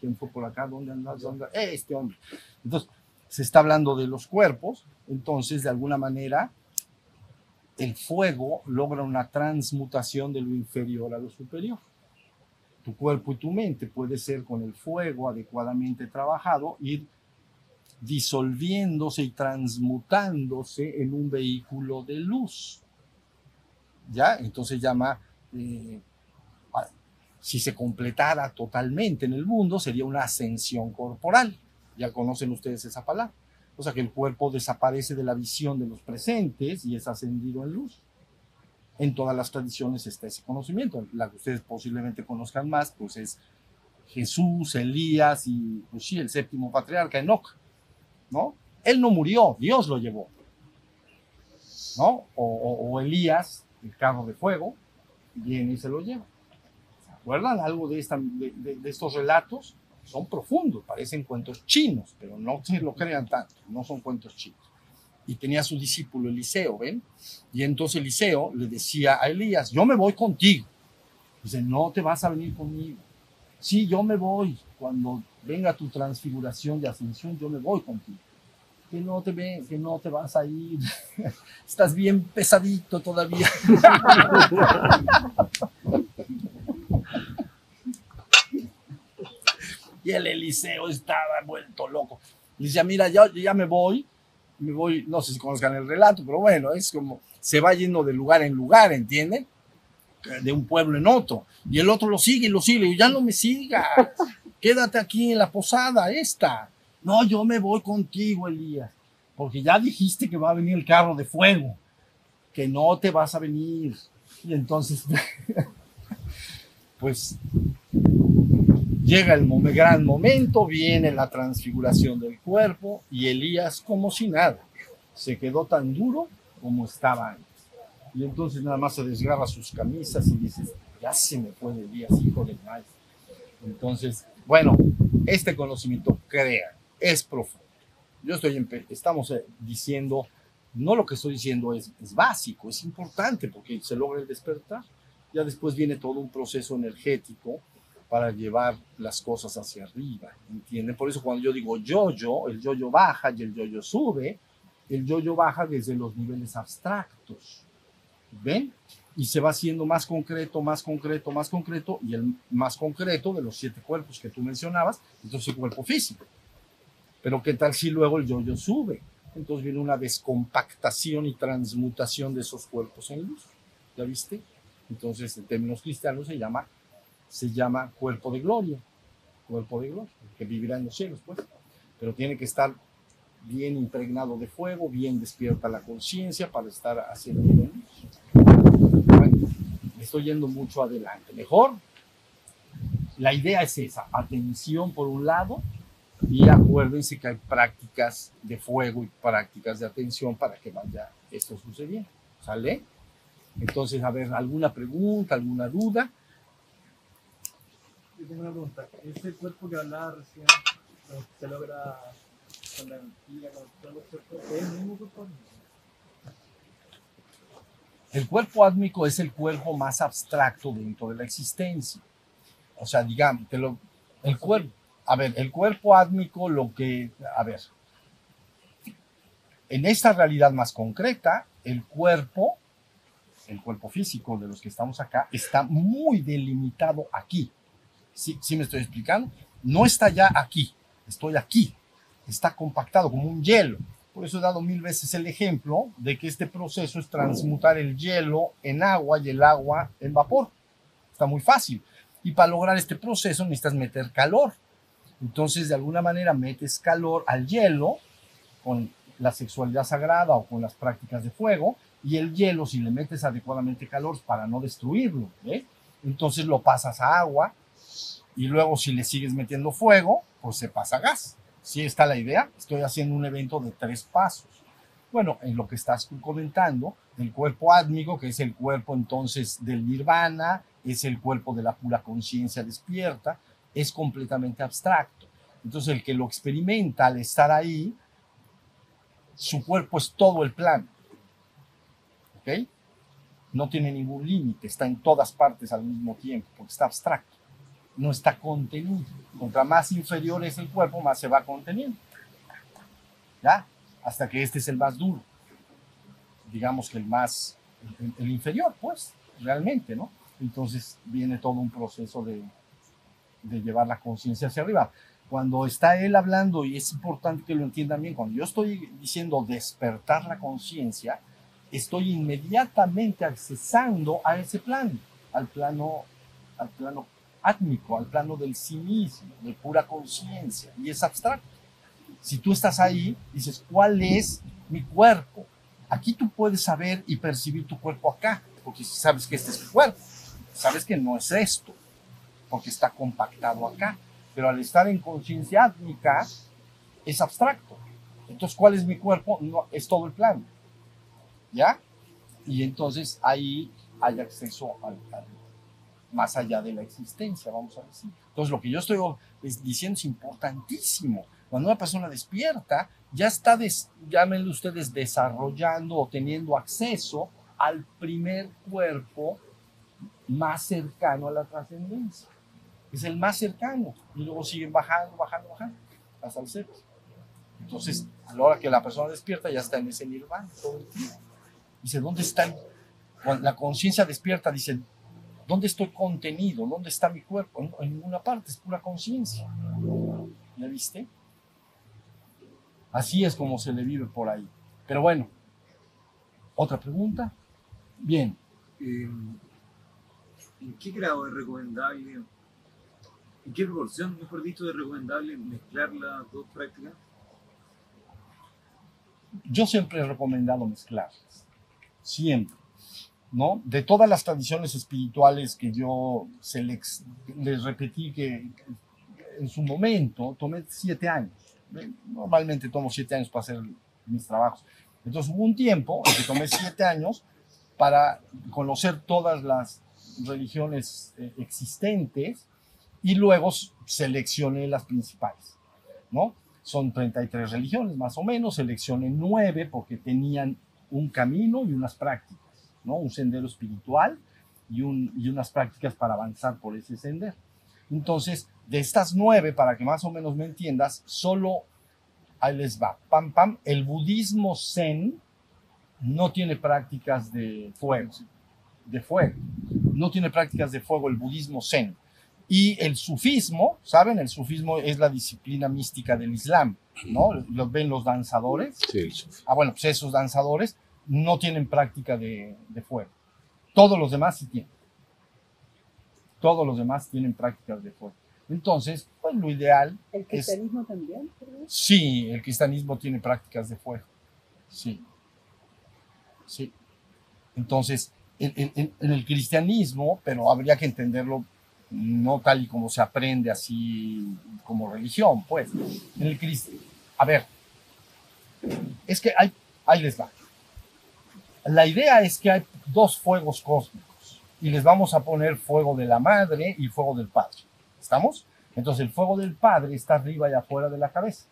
¿Quién fue por acá? ¿Dónde andas? ¿Dónde? Este hombre. Entonces, se está hablando de los cuerpos, entonces, de alguna manera, el fuego logra una transmutación de lo inferior a lo superior. Tu cuerpo y tu mente puede ser con el fuego adecuadamente trabajado, ir disolviéndose y transmutándose en un vehículo de luz. ¿Ya? Entonces llama, eh, si se completara totalmente en el mundo, sería una ascensión corporal. Ya conocen ustedes esa palabra. O sea que el cuerpo desaparece de la visión de los presentes y es ascendido en luz. En todas las tradiciones está ese conocimiento. La que ustedes posiblemente conozcan más, pues es Jesús, Elías y, pues sí, el séptimo patriarca, Enoch. ¿No? Él no murió, Dios lo llevó. ¿No? O, Elías, el carro de fuego, viene y se lo lleva. ¿Se acuerdan algo de, estos relatos? Son profundos, parecen cuentos chinos, pero no se lo crean tanto, no son cuentos chinos. Y tenía su discípulo Eliseo, ¿ven? Y entonces Eliseo le decía a Elías, yo me voy contigo. Dice, no te vas a venir conmigo. Sí, yo me voy. Cuando venga tu transfiguración de ascensión, yo me voy contigo. Que no te ven, que no te vas a ir. Estás bien pesadito todavía. y el Eliseo estaba vuelto loco. Dice, mira, yo, ya me voy, me voy, no sé si conozcan el relato, pero bueno, es como se va yendo de lugar en lugar, ¿entienden? De un pueblo en otro. Y el otro lo sigue y lo sigue, y ya no me sigas, quédate aquí en la posada esta. No, yo me voy contigo, Elías, porque ya dijiste que va a venir el carro de fuego, que no te vas a venir. Y entonces, pues Llega el gran momento, viene la transfiguración del cuerpo y Elías como si nada. Se quedó tan duro como estaba antes. Y entonces nada más se desgarra sus camisas y dice, ya se me fue Elías, hijo de mal. Entonces, bueno, este conocimiento, crea, es profundo. Yo estoy, estamos eh, diciendo, no lo que estoy diciendo es, es básico, es importante porque se logra el despertar. Ya después viene todo un proceso energético para llevar las cosas hacia arriba, ¿entienden? Por eso cuando yo digo yo-yo, el yo-yo baja y el yo-yo sube, el yo-yo baja desde los niveles abstractos, ¿ven? Y se va haciendo más concreto, más concreto, más concreto, y el más concreto de los siete cuerpos que tú mencionabas, entonces el cuerpo físico. Pero ¿qué tal si luego el yo-yo sube? Entonces viene una descompactación y transmutación de esos cuerpos en luz. ¿Ya viste? Entonces, en términos cristianos se llama se llama cuerpo de gloria, cuerpo de gloria, que vivirá en los cielos, pues. Pero tiene que estar bien impregnado de fuego, bien despierta la conciencia para estar haciendo Bueno, estoy yendo mucho adelante. Mejor, la idea es esa, atención por un lado, y acuérdense que hay prácticas de fuego y prácticas de atención para que vaya esto sucediendo. ¿Sale? Entonces, a ver, ¿alguna pregunta, alguna duda? Yo tengo una pregunta. Ese cuerpo que hablaba recién, se logra con la energía, con todo el cuerpo, ¿es el mismo cuerpo El cuerpo átmico es el cuerpo más abstracto dentro de la existencia. O sea, digamos, que lo, el cuerpo, a ver, el cuerpo átmico lo que, a ver, en esta realidad más concreta, el cuerpo, el cuerpo físico de los que estamos acá, está muy delimitado aquí. ¿Sí, me estoy explicando? No está ya aquí, estoy aquí. Está compactado como un hielo. Por eso he dado mil veces el ejemplo de que este proceso es transmutar el hielo en agua y el agua en vapor. Está muy fácil. Y para lograr este proceso necesitas meter calor. Entonces, de alguna manera, metes calor al hielo con la sexualidad sagrada o con las prácticas de fuego. Y el hielo, si le metes adecuadamente calor para no destruirlo, entonces lo pasas a agua y luego si le sigues metiendo fuego, pues se pasa gas. Si está la idea, estoy haciendo un evento de tres pasos. Bueno, en lo que estás comentando, el cuerpo átmico, que es el cuerpo entonces del nirvana, es el cuerpo de la pura conciencia despierta, es completamente abstracto. Entonces el que lo experimenta al estar ahí, su cuerpo es todo el plan. ¿Ok? No tiene ningún límite, está en todas partes al mismo tiempo, porque está abstracto no está contenido. Contra más inferior es el cuerpo, más se va conteniendo. ¿Ya? Hasta que este es el más duro. Digamos que el más el, inferior, pues, realmente, ¿no? Entonces viene todo un proceso de, de llevar la conciencia hacia arriba. Cuando está él hablando, y es importante que lo entiendan bien, cuando yo estoy diciendo despertar la conciencia, estoy inmediatamente accesando a ese plano, al plano, al plano átmico, al plano del sí mismo, de pura conciencia, y es abstracto. Si tú estás ahí, dices, ¿cuál es mi cuerpo? Aquí tú puedes saber y percibir tu cuerpo acá, porque sabes que este es tu cuerpo, sabes que no es esto, porque está compactado acá, pero al estar en conciencia átmica es abstracto. Entonces, ¿cuál es mi cuerpo? No, es todo el plano. ¿Ya? Y entonces ahí hay acceso al, al más allá de la existencia, vamos a decir. Entonces, lo que yo estoy diciendo es importantísimo. Cuando una persona despierta, ya está, des, llámenlo ustedes, desarrollando o teniendo acceso al primer cuerpo más cercano a la trascendencia. Es el más cercano. Y luego siguen bajando, bajando, bajando, hasta el sexto. Entonces, a la hora que la persona despierta, ya está en ese nirvana todo el tiempo. Dice, ¿dónde está? Cuando la conciencia despierta, dice, ¿dónde estoy contenido? ¿Dónde está mi cuerpo? En, en ninguna parte, es pura conciencia. ¿Ya viste? Así es como se le vive por ahí. Pero bueno, otra pregunta. Bien. Eh, ¿En qué grado es recomendable, en qué proporción, mejor dicho, es recomendable mezclar las dos prácticas? Yo siempre he recomendado mezclarlas. Siempre. ¿No? De todas las tradiciones espirituales que yo se les, repetí que en su momento tomé siete años. Normalmente tomo siete años para hacer mis trabajos. Entonces hubo un tiempo en que tomé siete años para conocer todas las religiones eh, existentes y luego seleccioné las principales, ¿no? Son 33 religiones más o menos, seleccioné nueve porque tenían un camino y unas prácticas. ¿No? un sendero espiritual y, un, y, unas prácticas para avanzar por ese sendero. Entonces, de estas nueve, para que más o menos me entiendas, solo ahí les va, pam, pam, el budismo zen no tiene prácticas de fuego, de fuego, no tiene prácticas de fuego el budismo zen. Y el sufismo, ¿saben? El sufismo es la disciplina mística del Islam, ¿no? ¿Los ven los danzadores? Sí, sufismo. Ah, bueno, pues esos danzadores no tienen práctica de, de, fuego. Todos los demás sí tienen. Todos los demás tienen prácticas de fuego. Entonces, pues lo ideal. ¿El cristianismo es, también? ¿verdad? Sí, el cristianismo tiene prácticas de fuego. Sí. Sí. Entonces, en, en, en el cristianismo, pero habría que entenderlo no tal y como se aprende así como religión, pues. En el cristianismo. A ver, es que hay, ahí les va. La idea es que hay dos fuegos cósmicos y les vamos a poner fuego de la madre y fuego del padre. ¿Estamos? Entonces el fuego del padre está arriba y afuera de la cabeza.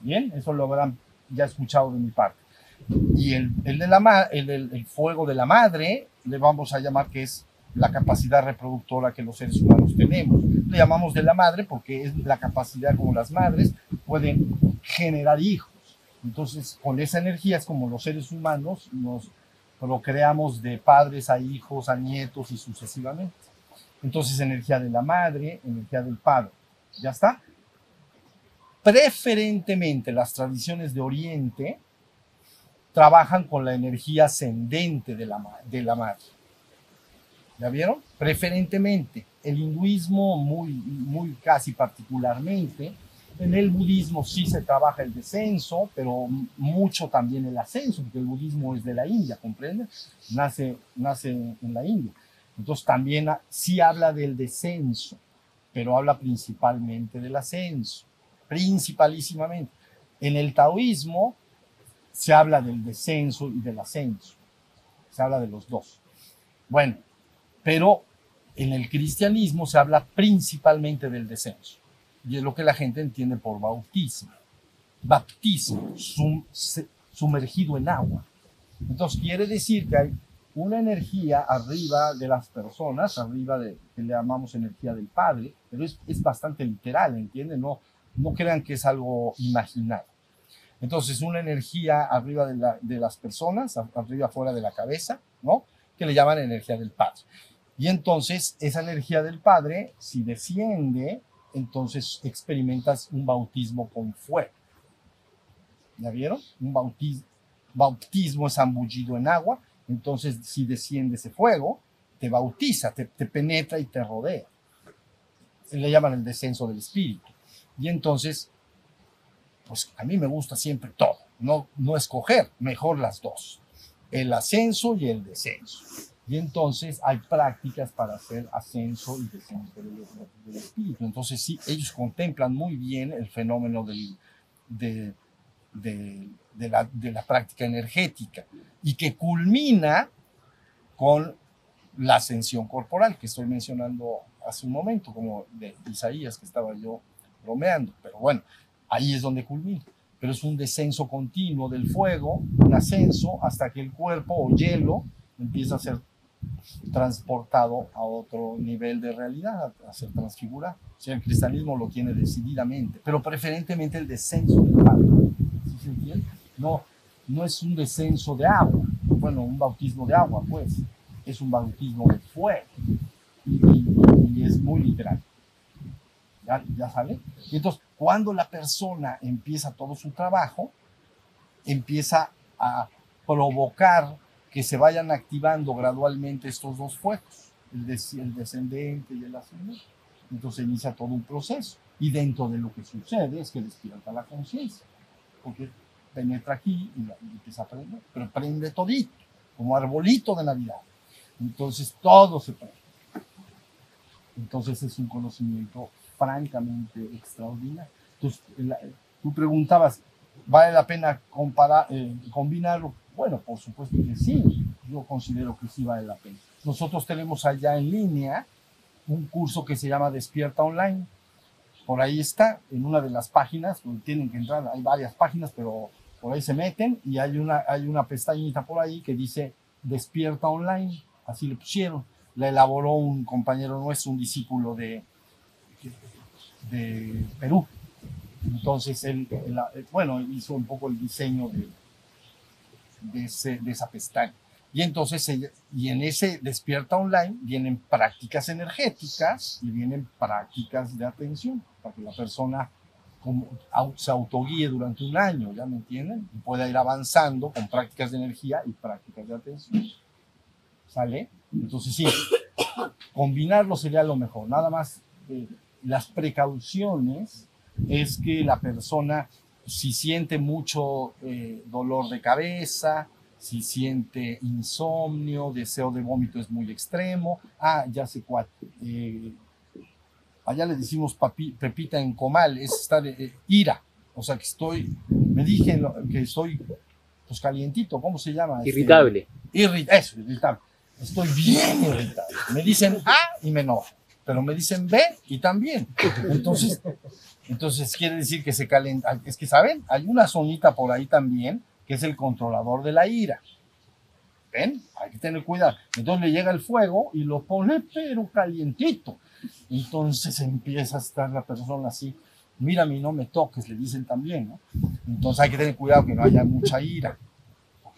Bien, eso lo habrán ya escuchado de mi parte. Y el, el fuego de la madre le vamos a llamar que es la capacidad reproductora que los seres humanos tenemos. Le llamamos de la madre porque es la capacidad como las madres pueden generar hijos. Entonces, con esa energía es como los seres humanos nos procreamos de padres a hijos, a nietos y sucesivamente. Entonces, energía de la madre, energía del padre. ¿Ya está? Preferentemente las tradiciones de Oriente trabajan con la energía ascendente de la, de la madre. ¿Ya vieron? Preferentemente. El hinduismo muy, muy casi particularmente en el budismo sí se trabaja el descenso, pero mucho también el ascenso, porque el budismo es de la India, ¿comprende? Nace, nace en la India. Entonces también sí habla del descenso, pero habla principalmente del ascenso, principalísimamente. En el taoísmo se habla del descenso y del ascenso, se habla de los dos. Bueno, pero en el cristianismo se habla principalmente del descenso y es lo que la gente entiende por bautismo. Baptismo, sum, sumergido en agua. Entonces quiere decir que hay una energía arriba de las personas, arriba de que le llamamos energía del Padre, pero es, bastante literal, ¿entienden? No, no crean que es algo imaginado. Entonces, una energía arriba de, de las personas, arriba fuera de la cabeza, ¿no? Que le llaman energía del Padre. Y entonces, esa energía del Padre, si desciende, entonces experimentas un bautismo con fuego. ¿Ya vieron? Un bautismo, bautismo es ambullido en agua, entonces si desciende ese fuego, te bautiza, te, te penetra y te rodea. Le llaman el descenso del espíritu. Y entonces, pues a mí me gusta siempre todo, no, no escoger, mejor las dos, el ascenso y el descenso. Y entonces hay prácticas para hacer ascenso y descenso del, espíritu. Entonces sí, ellos contemplan muy bien el fenómeno de la, de la práctica energética y que culmina con la ascensión corporal que estoy mencionando hace un momento, como de Isaías que estaba yo bromeando. Pero bueno, ahí es donde culmina. Pero es un descenso continuo del fuego, un ascenso hasta que el cuerpo o hielo empieza a ser transportado a otro nivel de realidad, a ser transfigurado. O sea, el cristianismo lo tiene decididamente, pero preferentemente el descenso del Padre. ¿Sí se entiende? No, no es un descenso de agua, bueno, un bautismo de agua, pues, es un bautismo de fuego. Y, es muy literal. ¿Ya, ya sale? Y entonces, cuando la persona empieza todo su trabajo, empieza a provocar que se vayan activando gradualmente estos dos fuegos, el, des- el descendente y el ascendente. Entonces inicia todo un proceso. Y dentro de lo que sucede es que despierta la conciencia, porque penetra aquí y, la- y empieza a prender, pero prende todito, como arbolito de Navidad. Entonces todo se prende. Entonces es un conocimiento francamente extraordinario. Entonces, la- tú preguntabas, ¿vale la pena comparar, eh, combinarlo? Bueno, por supuesto que sí, yo considero que sí vale la pena. Nosotros tenemos allá en línea un curso que se llama Despierta Online. Por ahí está, en una de las páginas, donde tienen que entrar, hay varias páginas, pero por ahí se meten y hay una, hay una pestañita por ahí que dice Despierta Online, así le pusieron. La elaboró un compañero nuestro, un discípulo de, de Perú. Entonces, él, él, bueno, hizo un poco el diseño de, de, esa pestaña. Y entonces, y en ese despierta online vienen prácticas energéticas y vienen prácticas de atención, para que la persona como, se autoguíe durante un año, ¿ya me entienden? Y pueda ir avanzando con prácticas de energía y prácticas de atención. ¿Sale? Entonces, sí, combinarlo sería lo mejor. Nada más eh, las precauciones es que la persona, si siente mucho eh, dolor de cabeza, si siente insomnio, deseo de vómito es muy extremo, ah, ya sé cuál. eh, allá le decimos papi- pepita en comal, es estar eh, ira, o sea que estoy, me dije que estoy pues calientito, ¿cómo se llama? Este, Irritable. Irri- eso, irritable. Estoy bien irritable. Me dicen A y me enojo, pero me dicen B y también. Entonces, entonces quiere decir que se calienta. Es que, ¿saben? Hay una zonita por ahí también que es el controlador de la ira. ¿Ven? Hay que tener cuidado. Entonces le llega el fuego y lo pone, pero calientito. Entonces empieza a estar la persona así. Mírame no me toques, le dicen también, ¿no? Entonces hay que tener cuidado que no haya mucha ira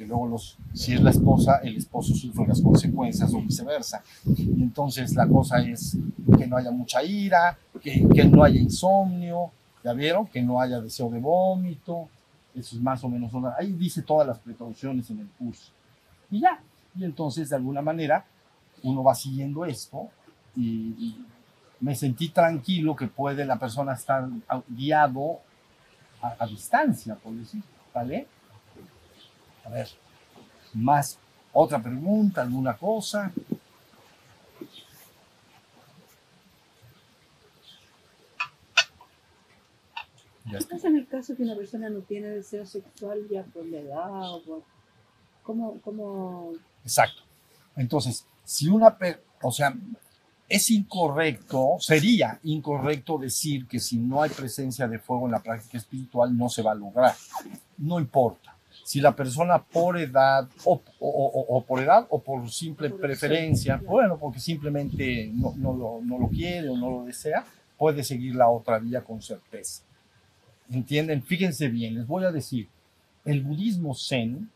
luego los, si es la esposa, el esposo sufre las consecuencias o viceversa. Entonces la cosa es que no haya mucha ira, que, no haya insomnio, ¿ya vieron? Que no haya deseo de vómito, eso es más o menos, ahí dice todas las precauciones en el curso. Y ya, y entonces de alguna manera uno va siguiendo esto y, me sentí tranquilo que puede la persona estar guiado a, a distancia, por decir, ¿vale? A ver, más otra pregunta, alguna cosa. ¿Qué pasa en el caso que una persona no tiene deseo sexual ya por la edad o por... ¿Cómo, cómo... Exacto. Entonces, si una, per- o sea, es incorrecto, sería incorrecto decir que si no hay presencia de fuego en la práctica espiritual no se va a lograr. No importa. Si la persona por edad o, o- o- o por edad o por simple Por preferencia, bueno, porque simplemente no, no lo, no lo quiere o no lo desea, puede seguir la otra vía con certeza. ¿Entienden? Fíjense bien, les voy a decir, el budismo zen,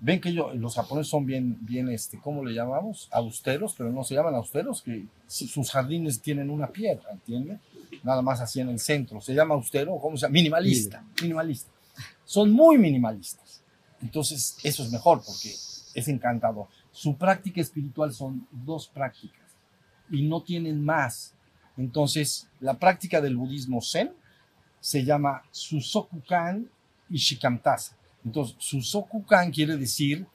ven que yo, los japoneses son bien, bien, este, ¿cómo le llamamos? Austeros, pero no se llaman austeros, que su- sus jardines tienen una piedra, ¿entiendes? Nada más así en el centro. Se llama austero, ¿cómo se llama? Minimalista, minimalista. Son muy minimalistas. Entonces, eso es mejor porque es encantador. Su práctica espiritual son dos prácticas y no tienen más. Entonces, la práctica del budismo zen se llama Susokukan y Shikamtasa. Entonces, Susokukan quiere decir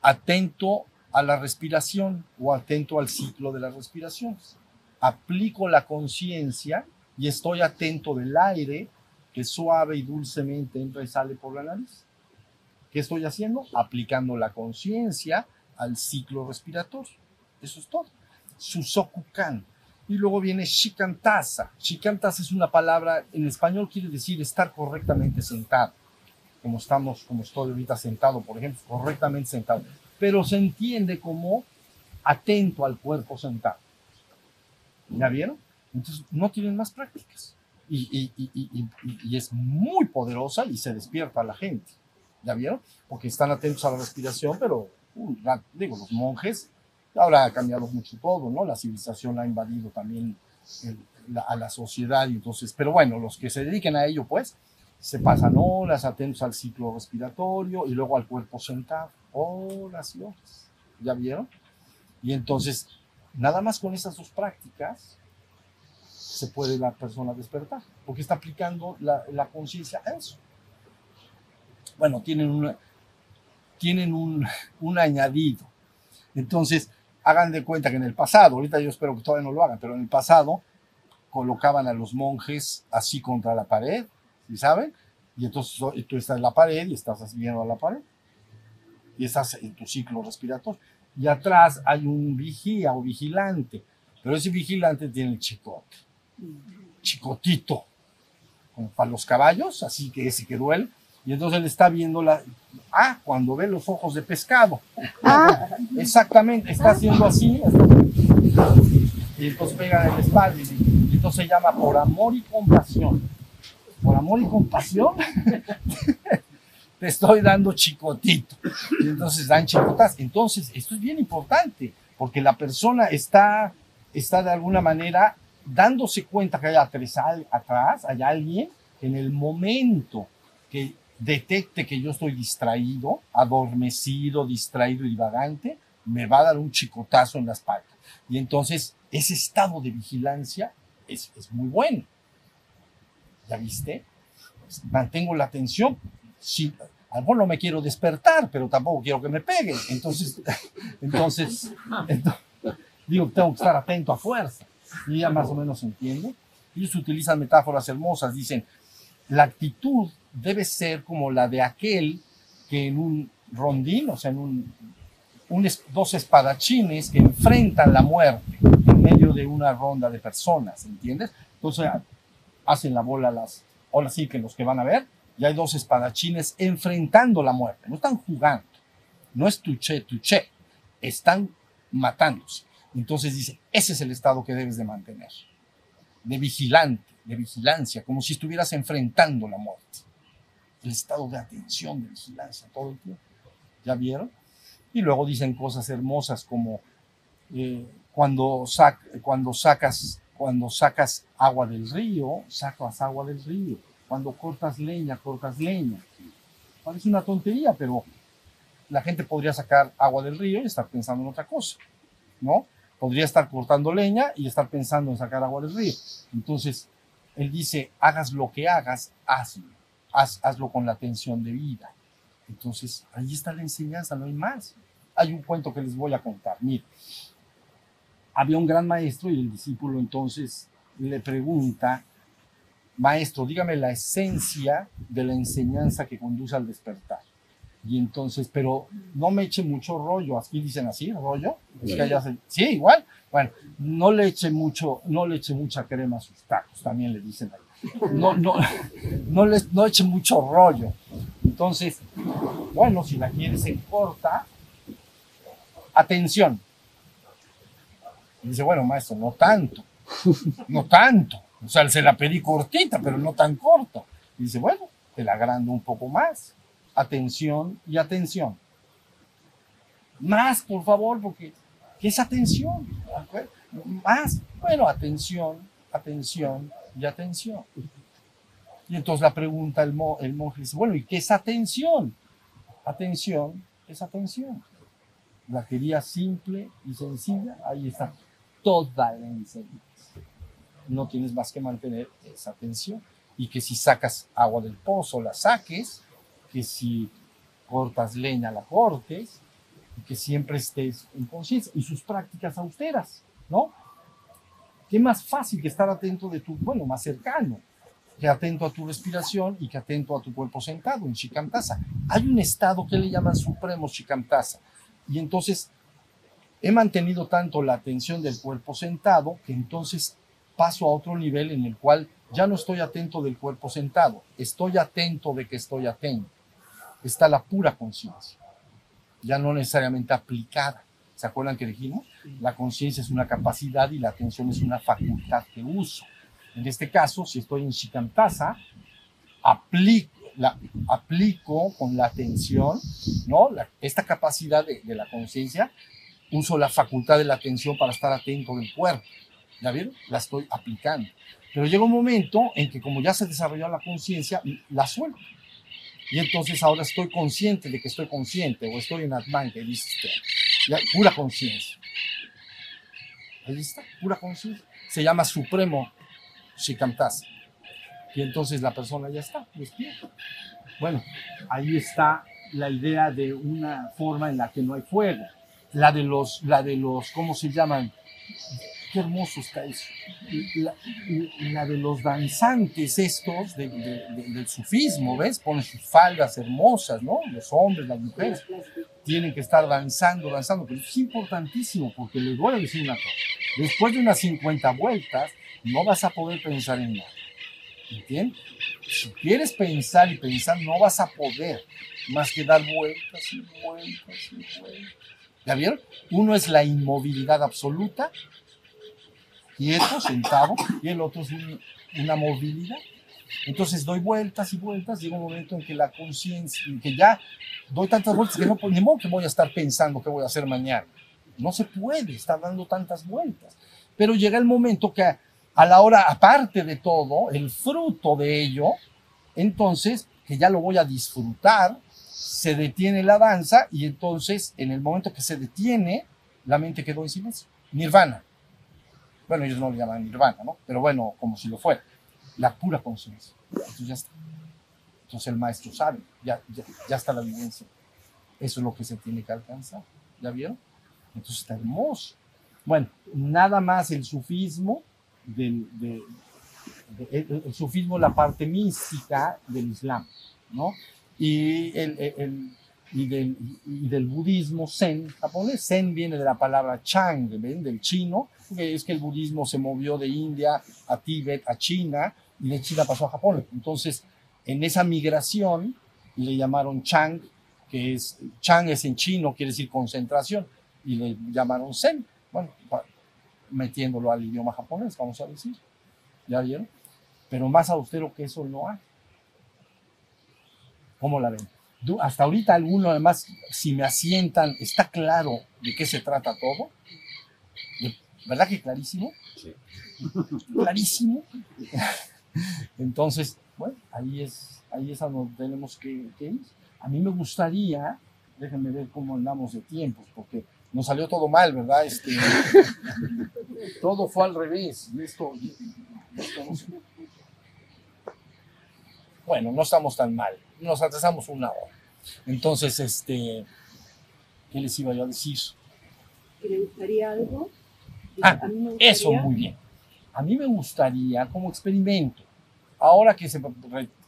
atento a la respiración o atento al ciclo de las respiraciones. Aplico la conciencia y estoy atento del aire que suave y dulcemente entra y sale por la nariz. ¿Qué estoy haciendo? Aplicando la conciencia al ciclo respiratorio. Eso es todo. Susokukan. Y luego viene Shikantasa. Shikantasa es una palabra, en español quiere decir estar correctamente sentado. Como estamos, como estoy ahorita sentado, por ejemplo, correctamente sentado. Pero se entiende como atento al cuerpo sentado. ¿Ya vieron? Entonces no tienen más prácticas. Y- y- y- y es muy poderosa y se despierta a la gente. ¿Ya vieron? Porque están atentos a la respiración, pero, digo, los monjes, ahora ha cambiado mucho todo, ¿no? La civilización ha invadido también a la sociedad, y entonces, pero bueno, los que se dediquen a ello, pues, se pasan horas atentos al ciclo respiratorio y luego al cuerpo sentado, horas y horas. ¿Ya vieron? Y entonces, nada más con esas dos prácticas se puede la persona despertar, porque está aplicando la conciencia a eso. Bueno, tienen, una, tienen un, un añadido. Entonces, hagan de cuenta que en el pasado, ahorita yo espero que todavía no lo hagan, pero en el pasado colocaban a los monjes así contra la pared, ¿sí saben? Y entonces tú estás en la pared y estás viendo a la pared. Y estás en tu ciclo respiratorio. Y atrás hay un vigía o vigilante, pero ese vigilante tiene el chicote, chicotito, como para los caballos, así que ese que duele. Y entonces él está viendo la... Ah, cuando ve los ojos de pescado. Exactamente, está haciendo así. Y entonces pega en el espalda. Y, y entonces se llama por amor y compasión. Por amor y compasión. te estoy dando chicotito. Y entonces dan chicotas. Entonces, esto es bien importante, porque la persona está, está de alguna manera dándose cuenta que hay atrás, atrás hay alguien que en el momento que detecte que yo estoy distraído, adormecido, distraído y divagante, me va a dar un chicotazo en la espalda. Y entonces ese estado de vigilancia es, es muy bueno. ¿Ya viste? Pues, mantengo la atención. Sí, a lo mejor no me quiero despertar, pero tampoco quiero que me peguen. Entonces, entonces, ento- digo, tengo que estar atento a fuerza. Y ya más o menos entiende. Ellos utilizan metáforas hermosas. Dicen, la actitud debe ser como la de aquel que en un rondín, o sea, en un, dos espadachines que enfrentan la muerte en medio de una ronda de personas, ¿entiendes? Entonces hacen la bola las, ahora sí que los que van a ver, ya hay dos espadachines enfrentando la muerte, no están jugando, no es tuché, tuché, están matándose. Entonces dice, ese es el estado que debes de mantener, de vigilante, de vigilancia, como si estuvieras enfrentando la muerte. El estado de atención, de vigilancia todo el tiempo. ¿Ya vieron? Y luego dicen cosas hermosas como eh, cuando, sac- cuando, sacas, cuando sacas agua del río, sacas agua del río. Cuando cortas leña, cortas leña. Parece una tontería, pero la gente podría sacar agua del río y estar pensando en otra cosa, ¿no? Podría estar cortando leña y estar pensando en sacar agua del río. Entonces, él dice, hagas lo que hagas, hazlo. Haz- hazlo con la atención de vida. Entonces, ahí está la enseñanza, no hay más. Hay un cuento que les voy a contar. Mire, había un gran maestro y el discípulo entonces le pregunta, maestro, dígame la esencia de la enseñanza que conduce al despertar. Y entonces, pero no me eche mucho rollo, aquí dicen así, rollo, es sí, igual, bueno, no le eche mucho, no le eche mucha crema a sus tacos, también le dicen ahí. No, no, no le no eche mucho rollo. Entonces, bueno, si la quieres en corta, atención. Y dice, bueno, maestro, no tanto, no tanto. O sea, se la pedí cortita, pero no tan corto. Y dice, bueno, te la agrando un poco más. atención y atención. Más, por favor, porque ¿qué es atención? Más, bueno, atención, atención y atención. Y entonces la pregunta el, mo- el monje dice, bueno, ¿y qué es atención? Atención es atención. La quería simple y sencilla, ahí está toda la enseñanza. No tienes más que mantener esa atención. Y que si sacas agua del pozo, la saques, que si cortas leña, la cortes, y que siempre estés en conciencia. Y sus prácticas austeras, ¿no? ¿Qué más fácil que estar atento de tu, bueno, más cercano, que atento a tu respiración y que atento a tu cuerpo sentado en Shikamtasa? Hay un estado que le llaman supremo Shikamtasa. Y entonces he mantenido tanto la atención del cuerpo sentado que entonces paso a otro nivel en el cual ya no estoy atento del cuerpo sentado, estoy atento de que estoy atento. Está la pura conciencia, ya no necesariamente aplicada. ¿Se acuerdan que dijimos? La conciencia es una capacidad y la atención es una facultad que uso. En este caso, si estoy en Shikantasa, aplico, aplico con la atención, ¿no? Esta capacidad de, de la conciencia, uso la facultad de la atención para estar atento del cuerpo. ¿Ya vieron? La estoy aplicando. Pero llega un momento en que como ya se desarrolló la conciencia, la suelto. Y entonces ahora estoy consciente de que estoy consciente, o estoy en Atman, que dice usted. Pura conciencia. Ahí está, pura conciencia. Se llama Supremo Shikamtasa. Y entonces la persona ya está, despierta. Bueno, ahí está la idea de una forma en la que no hay fuego. La de los, la de los, ¿cómo se llaman? Qué hermoso está eso. La, de los danzantes estos de- de- de- del sufismo, ¿ves? Ponen sus faldas hermosas, ¿no? Los hombres, las mujeres tienen que estar danzando, danzando, pero es importantísimo porque les voy a decir una cosa. Después de unas 50 vueltas, no vas a poder pensar en nada. ¿Entiendes? Si quieres pensar y pensar, no vas a poder más que dar vueltas y vueltas y vueltas. ¿Ya vieron? Uno es la inmovilidad absoluta, quieto, sentado, y el otro es un- una movilidad. Entonces doy vueltas y vueltas, llega un momento en que la conciencia, en que ya doy tantas vueltas que no, ni modo que voy a estar pensando qué voy a hacer mañana. No se puede estar dando tantas vueltas. Pero llega el momento que a, a la hora, aparte de todo, el fruto de ello, entonces, que ya lo voy a disfrutar, se detiene la danza y entonces, en el momento que se detiene, la mente quedó en silencio. Nirvana. Bueno, ellos no le llaman nirvana, ¿no? Pero bueno, como si lo fuera. La pura conciencia. Entonces ya está. Entonces el maestro sabe, ya, ya, ya está la vivencia. Eso es lo que se tiene que alcanzar. ¿Ya vieron? Entonces está hermoso. Bueno, nada más el sufismo, del, de- de- el, el sufismo, la parte mística del Islam, ¿no? Y, el, el- y, del, y del budismo zen japonés. Zen viene de la palabra Chang, ¿ven? del chino, es que el budismo se movió de India a Tíbet, a China, y de China pasó a Japón. Entonces, en esa migración le llamaron Chang, que es, Chang es en chino, quiere decir concentración, y le llamaron Zen, bueno, metiéndolo al idioma japonés, vamos a decir. ¿Ya vieron? Pero más austero que eso no hay. ¿Cómo la ven? Hasta ahorita alguno, además, si me asientan, ¿está claro de qué se trata todo? ¿Verdad que clarísimo? Sí. Clarísimo. Entonces, bueno, ahí es, ahí es a donde tenemos que, que ir. A mí me gustaría, déjenme ver cómo andamos de tiempos, porque nos salió todo mal, ¿verdad? Este, todo fue al revés. esto, esto no sé. Bueno, no estamos tan mal. Nos atrasamos una hora. Entonces, este, ¿qué les iba yo a decir? ¿Que le gustaría algo? Ah, gustaría- Eso, muy bien. A mí me gustaría, como experimento, ahora que se,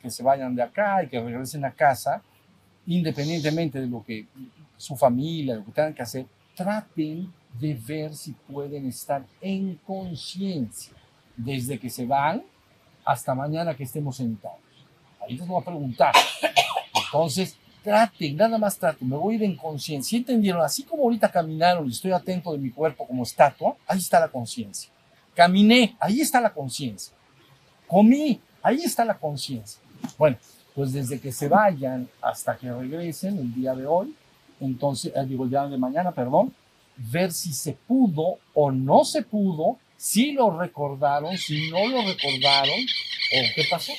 que se vayan de acá y que regresen a casa, independientemente de lo que su familia, lo que tengan que hacer, traten de ver si pueden estar en conciencia desde que se van hasta mañana que estemos sentados. Ahí les voy a preguntar. Entonces, traten, nada más traten, me voy a ir en conciencia. ¿Sí entendieron? Así como ahorita caminaron y estoy atento de mi cuerpo como estatua, ahí está la conciencia. Caminé, ahí está la conciencia. Comí, ahí está la conciencia. Bueno, pues desde que se vayan hasta que regresen el día de hoy, entonces, eh, digo el día de mañana, perdón, ver si se pudo o no se pudo, si lo recordaron, si no lo recordaron, o qué pasó,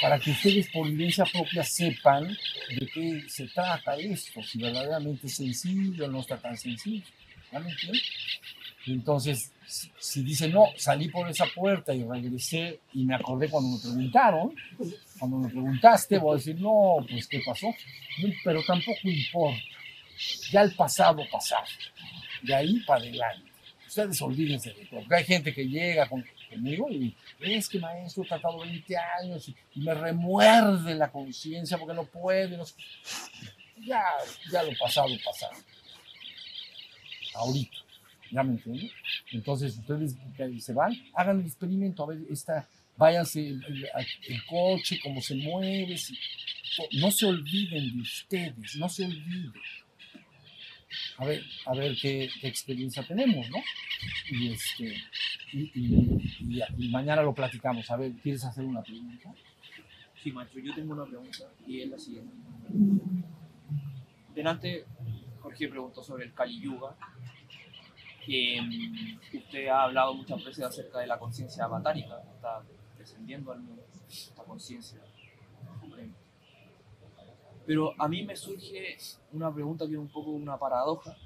para que ustedes por vivencia propia sepan de qué se trata esto, si verdaderamente es sencillo o no está tan sencillo. ¿Ya entienden? Entonces, si, dicen, no, salí por esa puerta y regresé y me acordé cuando me preguntaron, cuando me preguntaste, voy a decir, no, pues ¿qué pasó? Pero tampoco importa. Ya el pasado, pasado. De ahí para adelante. Ustedes olvídense de todo. Porque hay gente que llega con- conmigo y es que maestro, he tratado 20 años y, me remuerde la conciencia porque no puede. no sé". Ya, ya lo pasado, pasado. Ahorita. ¿Ya me entienden? Entonces, ustedes se van, hagan el experimento, a ver, esta, váyanse el, coche, cómo se mueve, no se olviden de ustedes, no se olviden. A ver, a ver qué, experiencia tenemos, ¿no? Y, este, y, y- mañana lo platicamos. A ver, ¿quieres hacer una pregunta? Sí, maestro, yo tengo una pregunta y es la siguiente. Delante, Jorge preguntó sobre el Kali Yuga. Que mm, usted ha hablado muchas veces acerca de la conciencia avatárica, que está descendiendo al mundo, esta conciencia. Pero a mí me surge una pregunta que es un poco una paradoja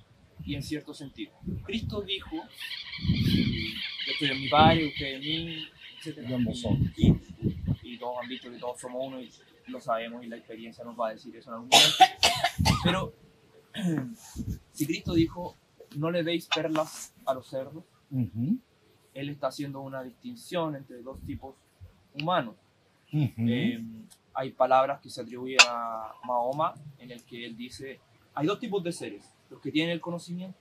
y en cierto sentido. Cristo dijo, yo estoy en mi padre, usted en mí, etc. Y, y todos han dicho que todos somos uno y lo sabemos y la experiencia nos va a decir eso en algún momento. Pero si Cristo dijo, no le deis perlas a los cerdos, Ujú, Él está haciendo una distinción entre dos tipos humanos. ujú. Eh, hay palabras que se atribuyen a Mahoma en el que él dice, hay dos tipos de seres, los que tienen el conocimiento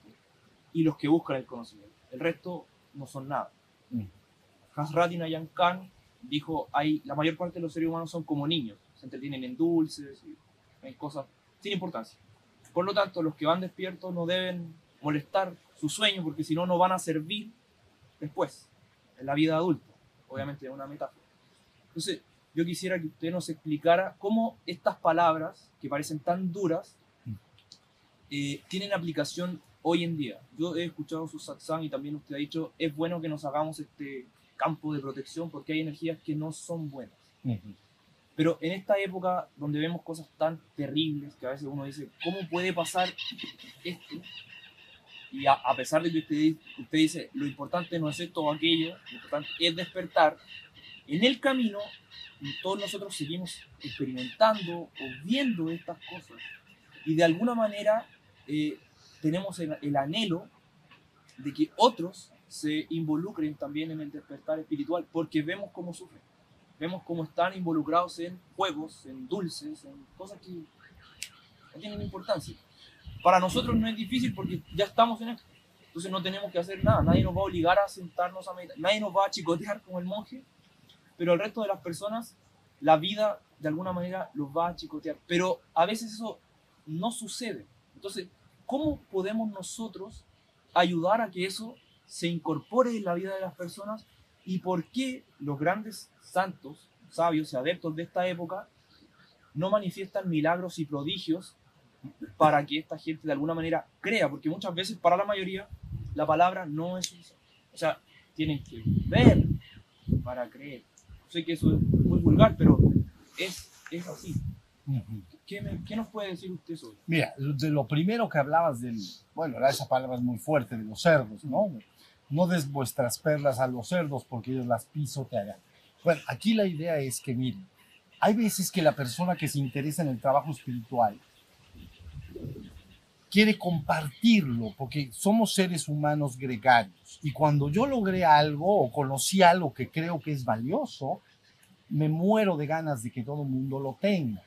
y los que buscan el conocimiento. El resto no son nada. Mm. Hasrat Nayan Khan dijo, hay, la mayor parte de los seres humanos son como niños, se entretienen en dulces, y en cosas sin importancia. Por lo tanto, los que van despiertos no deben molestar su sueño porque si no, no van a servir después, en la vida adulta. Obviamente es una metáfora. Entonces, yo quisiera que usted nos explicara cómo estas palabras, que parecen tan duras, eh, tienen aplicación hoy en día. Yo he escuchado su satsang y también usted ha dicho, es bueno que nos hagamos este campo de protección porque hay energías que no son buenas. Ujú. Pero en esta época donde vemos cosas tan terribles que a veces uno dice, ¿cómo puede pasar esto? Y a, pesar de que usted, dice, lo importante no es esto o aquello, lo importante es despertar, en el camino todos nosotros seguimos experimentando o viendo estas cosas. Y de alguna manera eh, tenemos el anhelo de que otros se involucren también en el despertar espiritual porque vemos cómo sufren vemos cómo están involucrados en juegos, en dulces, en cosas que no tienen importancia. Para nosotros no es difícil porque ya estamos en esto. Entonces no tenemos que hacer nada. Nadie nos va a obligar a sentarnos a meditar. Nadie nos va a chicotear como el monje. Pero el resto de las personas, la vida de alguna manera los va a chicotear. Pero a veces eso no sucede. Entonces, ¿cómo podemos nosotros ayudar a que eso se incorpore en la vida de las personas y por qué los grandes santos, sabios y adeptos de esta época no manifiestan milagros y prodigios para que esta gente de alguna manera crea, porque muchas veces para la mayoría la palabra no es suficiente. O sea, tienen que ver para creer. Sé que eso es muy vulgar, pero es, es así. ¿Qué, me- qué nos puede decir usted sobre? Mira, de lo primero que hablabas del, bueno, era esa palabra es muy fuerte, de los cerdos, ¿no? No des vuestras perlas a los cerdos porque ellos las pisotearán. Bueno, aquí la idea es que, miren, hay veces que la persona que se interesa en el trabajo espiritual quiere compartirlo porque somos seres humanos gregarios y cuando yo logré algo o conocí algo que creo que es valioso, me muero de ganas de que todo el mundo lo tenga.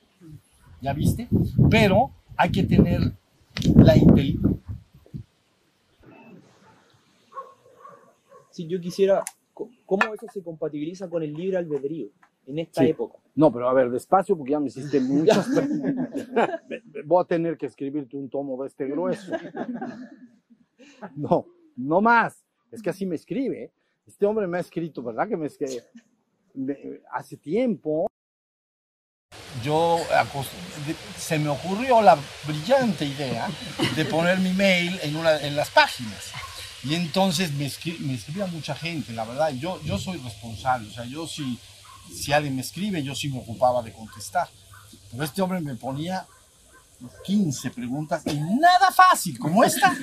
¿Ya viste? Pero hay que tener la inteligencia. Si yo quisiera, ¿cómo eso se compatibiliza con el libre albedrío en esta Sí. época? No, pero a ver, despacio porque ya me hiciste muchas preguntas. Voy a tener que escribirte un tomo de este grueso. No, no más. Es que así me escribe. Este hombre me ha escrito, ¿verdad? Que me escribe me- hace tiempo. yo se me ocurrió la brillante idea de poner mi mail en, una, en las páginas. Y entonces me, escri- me escribía mucha gente, la verdad. Yo, yo soy responsable, o sea, yo si, si alguien me escribe, yo sí me ocupaba de contestar. Pero este hombre me ponía 15 preguntas y nada fácil, como esta.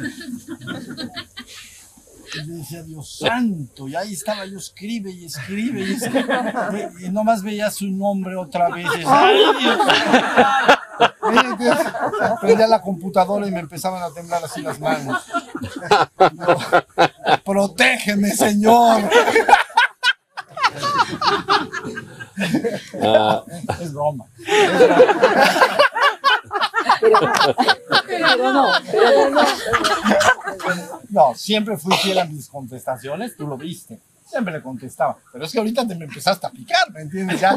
Y le decía, Dios santo, y ahí estaba yo, escribe y escribe y escribe. Y nomás veía su nombre otra vez. Prendía la computadora y me empezaban a temblar así las manos. Yo, Protégeme, Señor. Ah, Es broma. Pero no, pero no. No, siempre fui fiel a mis contestaciones, tú lo viste. Siempre le contestaba. Pero es que ahorita te me empezaste a picar, ¿me entiendes? Ya.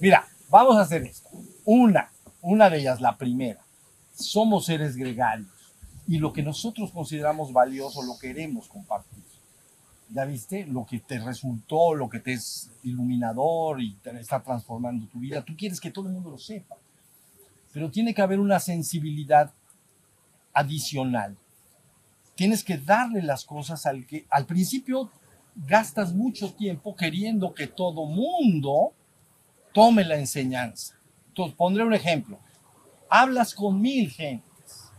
Mira, vamos a hacer esto. Una, una de ellas, la primera. Somos seres gregarios y lo que nosotros consideramos valioso lo queremos compartir. ¿Ya viste? Lo que te resultó, lo que te es iluminador y te está transformando tu vida. Tú quieres que todo el mundo lo sepa. Pero tiene que haber una sensibilidad adicional tienes que darle las cosas al que al principio gastas mucho tiempo queriendo que todo mundo tome la enseñanza. Entonces, pondré un ejemplo. Hablas con mil gentes,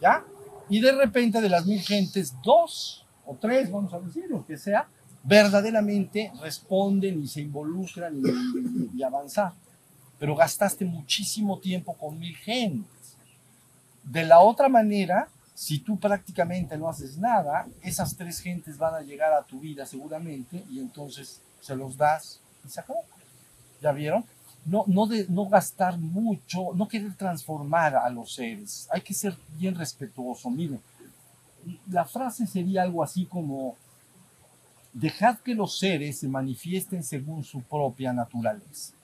¿ya? Y de repente de las mil gentes, dos o tres, vamos a decir, lo que sea, verdaderamente responden y se involucran y, y- avanzar. Pero gastaste muchísimo tiempo con mil gentes. De la otra manera, si tú prácticamente no haces nada, esas tres gentes van a llegar a tu vida seguramente y entonces se los das y se acabó. ¿Ya vieron? No, no, de, no gastar mucho, no querer transformar a los seres. Hay que ser bien respetuoso. Miren, la frase sería algo así como, dejad que los seres se manifiesten según su propia naturaleza.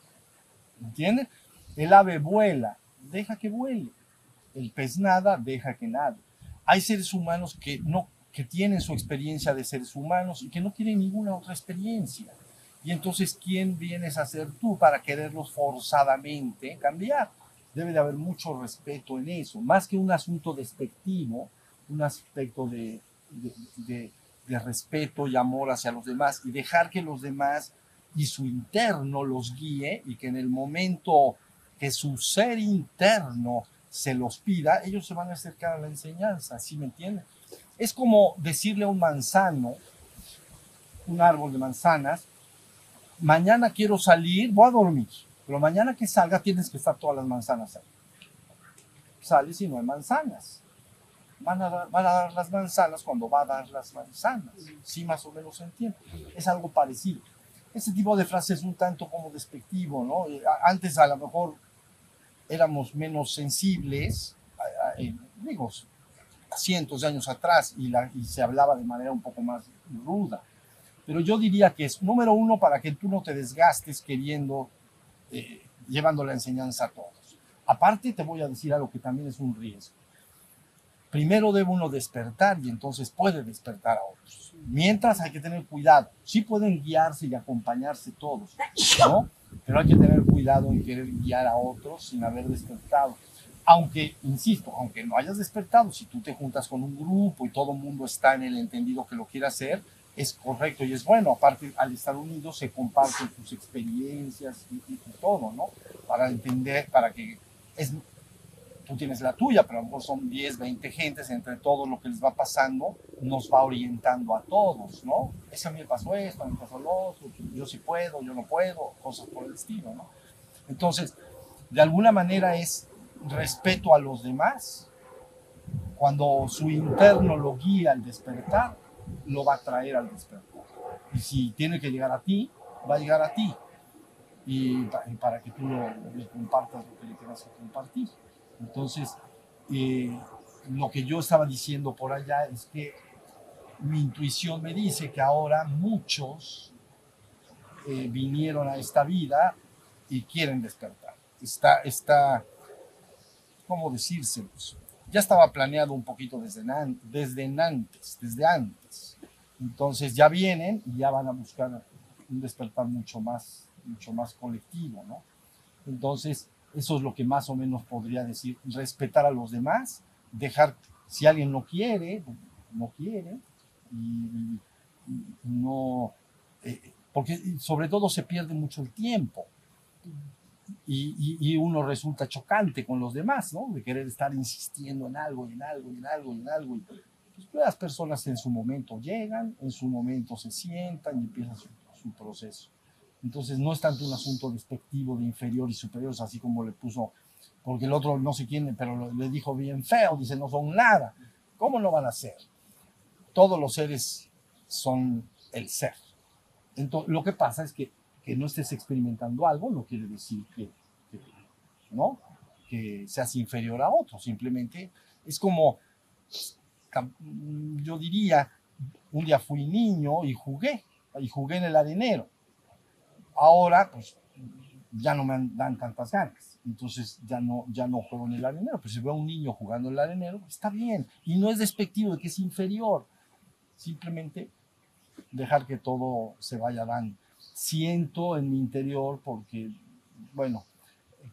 ¿Entienden? El ave vuela, deja que vuele. El pez nada, deja que nade hay seres humanos que no que tienen su experiencia de seres humanos y que no tienen ninguna otra experiencia. Y entonces, ¿quién vienes a ser tú para quererlos forzadamente cambiar? Debe de haber mucho respeto en eso, más que un asunto despectivo, un aspecto de, respeto y amor hacia los demás y dejar que los demás y su interno los guíe y que en el momento que su ser interno se los pida, ellos se van a acercar a la enseñanza, ¿sí me entienden? Es como decirle a un manzano, un árbol de manzanas, mañana quiero salir, voy a dormir, pero mañana que salga tienes que estar todas las manzanas ahí. Sales y no hay manzanas. Van a, dar, las manzanas cuando va a dar las manzanas. Sí, más o menos se entiende. Es algo parecido. Ese tipo de frase es un tanto como despectivo, ¿no? Eh, Antes a lo mejor éramos menos sensibles, eh, digo, cientos de años atrás, y, la- se hablaba de manera un poco más ruda. Pero yo diría que es, número uno, para que tú no te desgastes queriendo, eh, llevando la enseñanza a todos. Aparte, te voy a decir algo que también es un riesgo. Primero debe uno despertar y entonces puede despertar a otros. Mientras hay que tener cuidado. Sí pueden guiarse y acompañarse todos, ¿no? Pero hay que tener cuidado en querer guiar a otros sin haber despertado. Aunque, insisto, aunque no hayas despertado, si tú te juntas con un grupo y todo el mundo está en el entendido que lo quiere hacer, es correcto y es bueno. Aparte, al estar unidos se comparten sus experiencias y, y- todo, ¿no? Para entender, para que es, tú tienes la tuya, pero a lo mejor son 10, 20 gentes, entre todo lo que les va pasando, nos va orientando a todos, ¿no? Es que a mí me pasó esto, a mí me pasó lo otro, yo sí puedo, yo no puedo, cosas por el estilo, ¿no? Entonces, de alguna manera es respeto a los demás. Cuando su interno lo guía al despertar, lo va a traer al despertar. Y si tiene que llegar a ti, va a llegar a ti. Y, pa- y para que tú le compartas lo que le quieras compartir. Entonces, eh, lo que yo estaba diciendo por allá es que mi intuición me dice que ahora muchos eh, vinieron a esta vida y quieren despertar. Está, está, ¿cómo decírselos? Ya estaba planeado un poquito desde, desde antes, desde antes. Entonces ya vienen y ya van a buscar un despertar mucho más, mucho más colectivo, ¿no? Entonces, eso es lo que más o menos podría decir, respetar a los demás, dejar, si alguien no quiere, no quiere, y, no, eh, porque sobre todo se pierde mucho el tiempo. Y, uno resulta chocante con los demás, ¿no? De querer estar insistiendo en algo, en algo, en algo, en algo. Pues, las personas en su momento llegan, en su momento se sientan y empieza su, su proceso. Entonces no es tanto un asunto despectivo de inferior y superiores, así como le puso, porque el otro no sé quién, pero le dijo bien feo, dice, no son nada. ¿Cómo no van a ser? Todos los seres son el ser. Entonces, lo que pasa es que, que no estés experimentando algo no quiere decir que, que- ¿no? que seas inferior a otro, simplemente es como, yo diría, un día fui niño y jugué, y jugué en el arenero. Ahora, pues, ya no me dan- tantas ganas. Entonces ya no, ya no juego en el arenero. Pero si veo a un niño jugando en el arenero, está bien. Y no es despectivo de que es inferior. Simplemente dejar que todo se vaya dando. Siento en mi interior porque, bueno,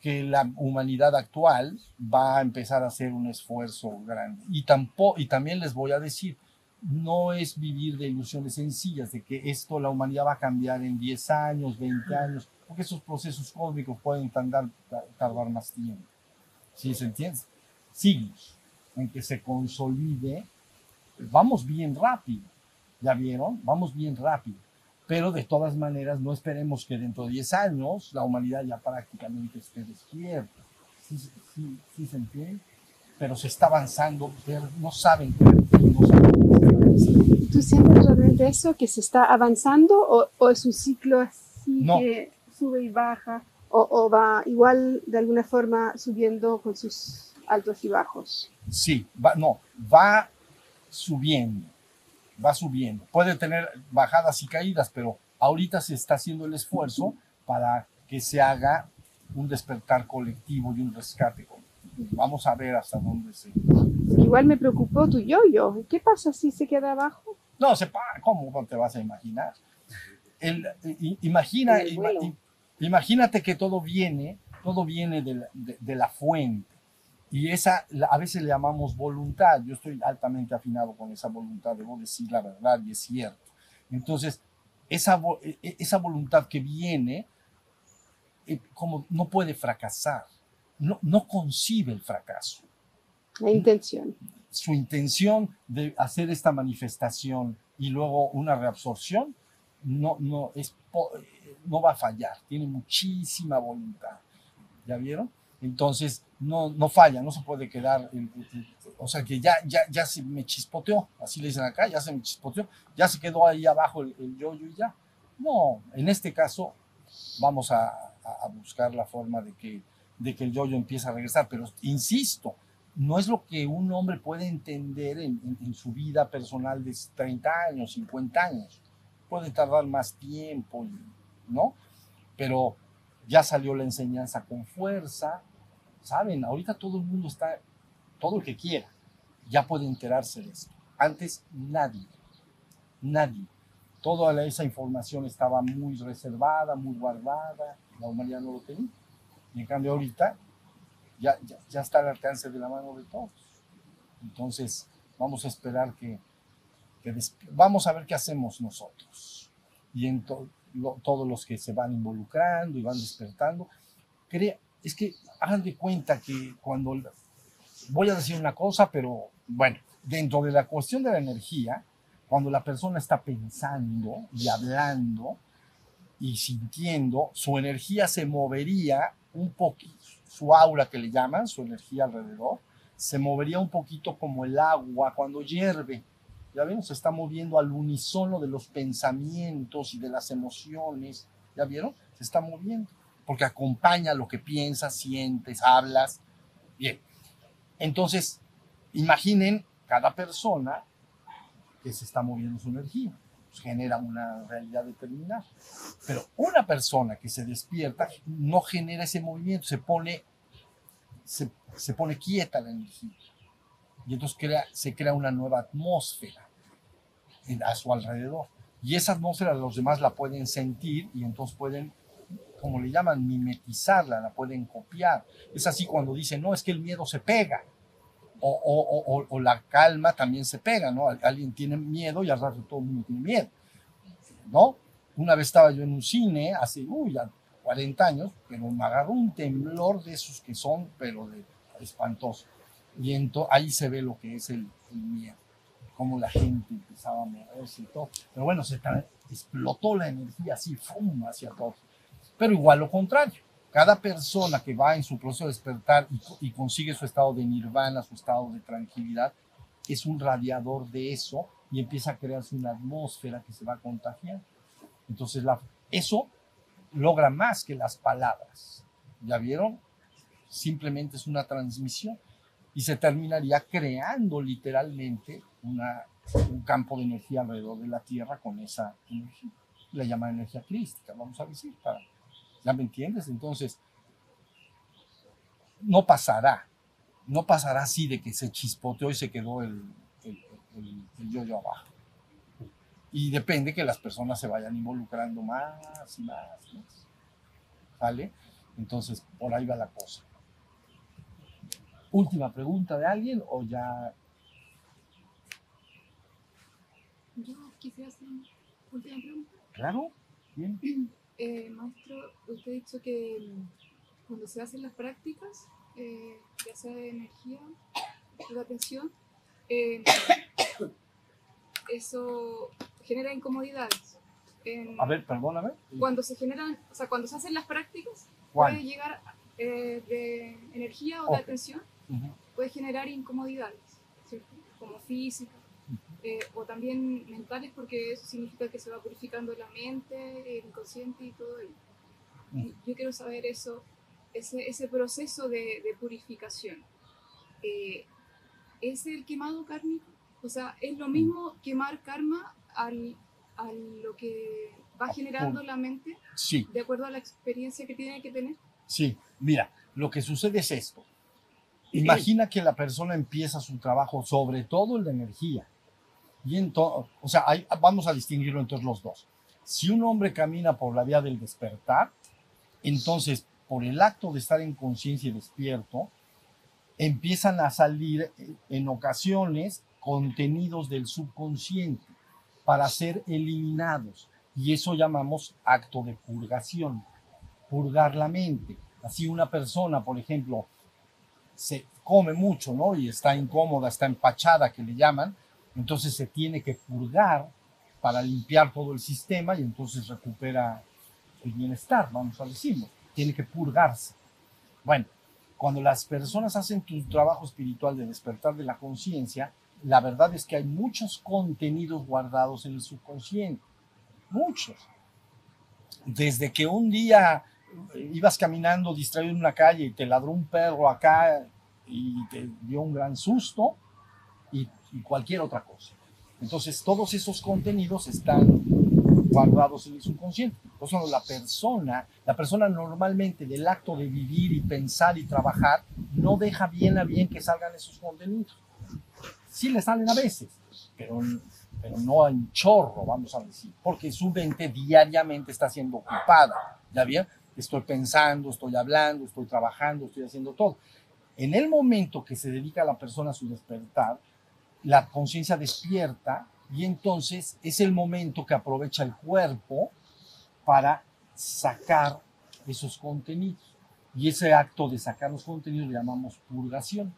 que la humanidad actual va a empezar a hacer un esfuerzo grande. Y, tampoco, y también les voy a decir, no es vivir de ilusiones sencillas, de que esto, la humanidad va a cambiar en 10 años, 20 años, porque esos procesos cósmicos pueden tardar, tardar más tiempo. ¿Sí se entiende? Siglos en que se consolide. Vamos bien rápido, ¿ya vieron? Vamos bien rápido. Pero de todas maneras, no esperemos que dentro de 10 años la humanidad ya prácticamente esté despierta. ¿Sí, sí, sí se entiende? Pero se está avanzando, no saben qué, no saben. ¿Tú sientes realmente eso, que se está avanzando o, o es un ciclo así No. que sube y baja o, o va igual de alguna forma subiendo con sus altos y bajos? Sí, va, no, va subiendo, va subiendo. Puede tener bajadas y caídas, pero ahorita se está haciendo el esfuerzo para que se haga un despertar colectivo y un rescate colectivo. Vamos a ver hasta dónde se... Igual me preocupó tu yo-yo. ¿Qué pasa si se queda abajo? No, se pa- ¿cómo no te vas a imaginar? El- i- imagina, el ima- i- imagínate que todo viene, todo viene de la, de- de la fuente. Y esa a veces le llamamos voluntad. Yo estoy altamente afinado con esa voluntad, debo decir la verdad y es cierto. Entonces, esa, e- e- esa voluntad que viene, eh, como no puede fracasar, no, no concibe el fracaso Su intención de hacer esta manifestación y luego una reabsorción no, no, es, no va a fallar, tiene muchísima voluntad. ¿Ya vieron? Entonces, no, no falla, no se puede quedar, o sea que ya, ya, ya se me chispoteó, así le dicen acá, ya se me chispoteó, ya se quedó ahí abajo el, el yoyo y ya. No, en este caso vamos a buscar la forma de que, de que el yoyo empiece a regresar, pero insisto, no es lo que un hombre puede entender en, su vida personal de 30 años, 50 años. Puede tardar más tiempo, ¿no? Pero ya salió la enseñanza con fuerza, ¿saben? Ahorita todo el mundo está, todo el que quiera, ya puede enterarse de esto. Antes nadie, nadie. Toda esa información estaba muy reservada, muy guardada, la humanidad no lo tenía. Y en cambio ahorita ya, ya, ya está al alcance de la mano de todos. Entonces, vamos a esperar que, que vamos a ver qué hacemos nosotros. Y en to- lo- todos los que se van involucrando y van despertando. Crea, es que hagan de cuenta que cuando, voy a decir una cosa, pero bueno, dentro de la cuestión de la energía, cuando la persona está pensando y hablando y sintiendo, su energía se movería un poquito, su aura que le llaman, su energía alrededor, se movería un poquito como el agua cuando hierve. Ya ven, se está moviendo al unísono de los pensamientos y de las emociones. ¿Ya vieron? Se está moviendo porque acompaña lo que piensas, sientes, hablas. Bien. Entonces, imaginen cada persona que se está moviendo su energía. Pues genera una realidad determinada. Pero una persona que se despierta no genera ese movimiento, se pone, se, se pone quieta la energía. Y entonces crea, se crea una nueva atmósfera a su alrededor. Y esa atmósfera los demás la pueden sentir y entonces pueden como le llaman, mimetizarla, la pueden copiar. Es así cuando dicen, no, es que el miedo se pega. O, o- o- o la calma también se pega, ¿no? Al- Alguien tiene miedo y al rato todo el mundo tiene miedo, ¿no? Una vez estaba yo en un cine, hace, uy, ya 40 años, pero me agarró un temblor de esos que son, pero de espantoso. Y ento- ahí se ve lo que es el, el miedo, cómo la gente empezaba a moverse y todo. Pero bueno, se explotó la energía así, ¡fum! hacia todos. Pero igual lo contrario. Cada persona que va en su proceso de despertar y, co- y consigue su estado de nirvana, su estado de tranquilidad, es un radiador de eso y empieza a crearse una atmósfera que se va a contagiar. Entonces, eso logra más que las palabras. ¿Ya vieron? Simplemente es una transmisión y se terminaría creando literalmente un campo de energía alrededor de la Tierra con esa energía. La llaman energía crística, vamos a decir, ¿ya me entiendes? Entonces, no pasará, no pasará así de que se chispoteó y se quedó el, el, el- el yo-yo abajo. Y depende que las personas se vayan involucrando más y más, y más. ¿Vale? Entonces, por ahí va la cosa. Última pregunta de alguien o ya. Yo quisiera hacer última pregunta. Claro, bien. Eh, maestro, usted ha dicho que mm, cuando se hacen las prácticas, eh, ya sea de energía o de atención, eh, eso genera incomodidades. En- A ver, perdóname. cuando se generan, o sea, cuando se hacen las prácticas, puede llegar eh, de energía o de atención, puede generar incomodidades, ¿cierto? Como físicas. Eh, o también mentales porque eso significa que se va purificando la mente, el inconsciente y todo ello. Y Yo quiero saber eso, ese, ese proceso de, de purificación. eh, ¿Es el quemado kármico? O sea, ¿es lo mismo quemar karma al, a lo que va generando la mente Sí. de acuerdo a la experiencia que tiene que tener? Sí, mira, lo que sucede es esto. Imagina que la persona empieza su trabajo, sobre todo el de energía. Y entonces, o sea, hay- vamos a distinguirlo entre los dos. Si un hombre camina por la vía del despertar, entonces, por el acto de estar en conciencia y despierto, empiezan a salir eh, en ocasiones contenidos del subconsciente para ser eliminados. Y eso llamamos acto de purgación purgar la mente. Así una persona, por ejemplo, se come mucho, ¿no? Y está incómoda, está empachada, que le llaman, entonces se tiene que purgar para limpiar todo el sistema y entonces recupera el bienestar, vamos a decirlo. Tiene que purgarse. Bueno, cuando las personas hacen tu trabajo espiritual de despertar de la conciencia, la verdad es que hay muchos contenidos guardados en el subconsciente. Muchos desde que un día ibas caminando distraído en una calle y te ladró un perro acá y te dio un gran susto y, y cualquier otra cosa. Entonces todos esos contenidos están guardados en el subconsciente. Por eso la persona, la persona normalmente del acto de vivir y pensar y trabajar no deja bien a bien que salgan esos contenidos. Sí le salen a veces, pero pero no en chorro, vamos a decir, porque su mente diariamente está siendo ocupada, ¿ya bien? Estoy pensando, estoy hablando, estoy trabajando, estoy haciendo todo. En el momento que se dedica la persona a su despertar, la conciencia despierta y entonces es el momento que aprovecha el cuerpo para sacar esos contenidos. Y ese acto de sacar los contenidos le llamamos purgación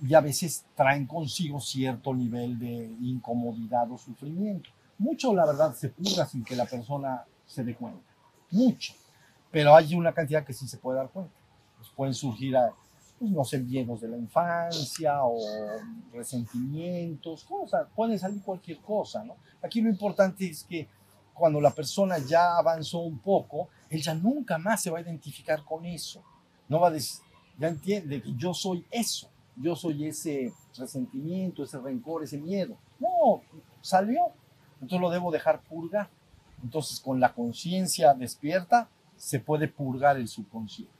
y a veces traen consigo cierto nivel de incomodidad o sufrimiento. Mucho, la verdad, se purga sin que la persona se dé cuenta. Mucho. Pero hay una cantidad que sí se puede dar cuenta. Pues pueden surgir, a, pues, no sé, miedos de la infancia o resentimientos, cosas. Puede salir cualquier cosa, ¿no? Aquí lo importante es que cuando la persona ya avanzó un poco, él ya nunca más se va a identificar con eso. No va a decir, ya entiende que yo soy eso yo soy ese resentimiento, ese rencor, ese miedo. No, salió. Entonces lo debo dejar purgar. Entonces con la conciencia despierta se puede purgar el subconsciente.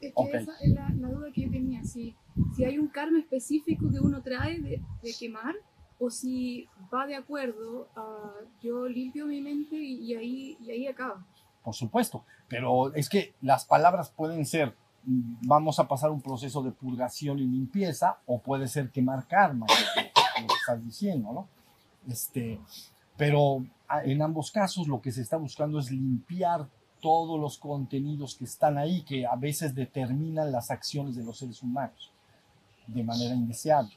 Es que Ok. esa es la, la duda que yo tenía, si, si hay un karma específico que uno trae de, de quemar o si va de acuerdo yo limpio mi mente y, y ahí, y ahí acaba. por supuesto, pero es que las palabras pueden ser mm, vamos a pasar un proceso de purgación y limpieza o puede ser quemar karma, lo que, estás diciendo, ¿no? Este, pero a- en ambos casos lo que se está buscando es limpiar todos los contenidos que están ahí, que a veces determinan las acciones de los seres humanos de manera indeseable.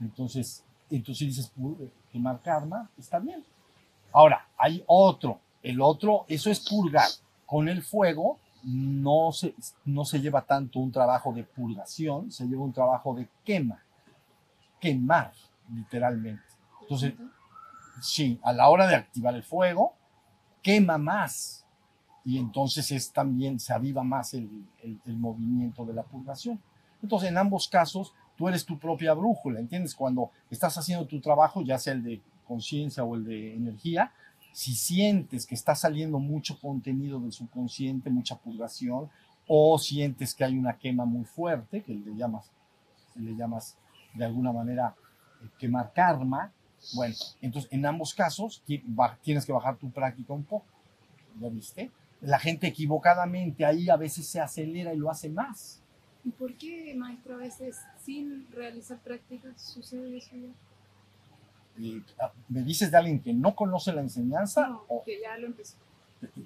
Entonces, entonces dices, "Pu- quemar karma, está bien. Ahora, hay otro. El otro, eso es purgar. Con el fuego no se, no se lleva tanto un trabajo de purgación, se lleva un trabajo de quema. Quemar, literalmente. Entonces, sí, a la hora de activar el fuego, quema más. Y entonces es también, se aviva más el, el- movimiento de la purgación. Entonces, en ambos casos, tú eres tu propia brújula, ¿entiendes? Cuando estás haciendo tu trabajo, ya sea el de conciencia o el de energía, si sientes que está saliendo mucho contenido del subconsciente, mucha purgación, o sientes que hay una quema muy fuerte, que le llamas, le llamas de alguna manera eh, quemar karma, bueno, entonces en ambos casos tienes que bajar tu práctica un poco, ¿ya viste? La gente equivocadamente ahí a veces se acelera y lo hace más. ¿Y por qué, maestro, a veces sin realizar prácticas sucede eso? ya? Y, ah, ¿Me dices de alguien que no conoce la enseñanza No, o- que ya lo empezó.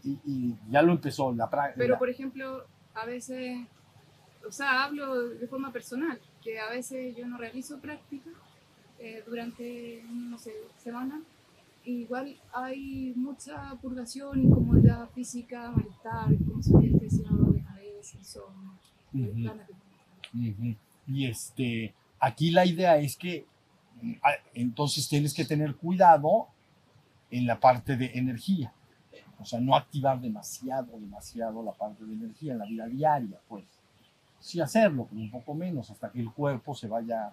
y, y ya lo empezó la práctica? Pero, por ejemplo, a veces, o sea, hablo de forma personal, que a veces yo no realizo prácticas eh, durante, no sé, semanas. Igual hay mucha purgación, incomodidad física, malestar, como se dice, dolor de cabeza, insomnio. Y este, aquí la idea es que mm, ah, entonces tienes que tener cuidado en la parte de energía. O sea, no activar demasiado, demasiado la parte de energía en la vida diaria, pues. Sí hacerlo, pero un poco menos, hasta que el cuerpo se vaya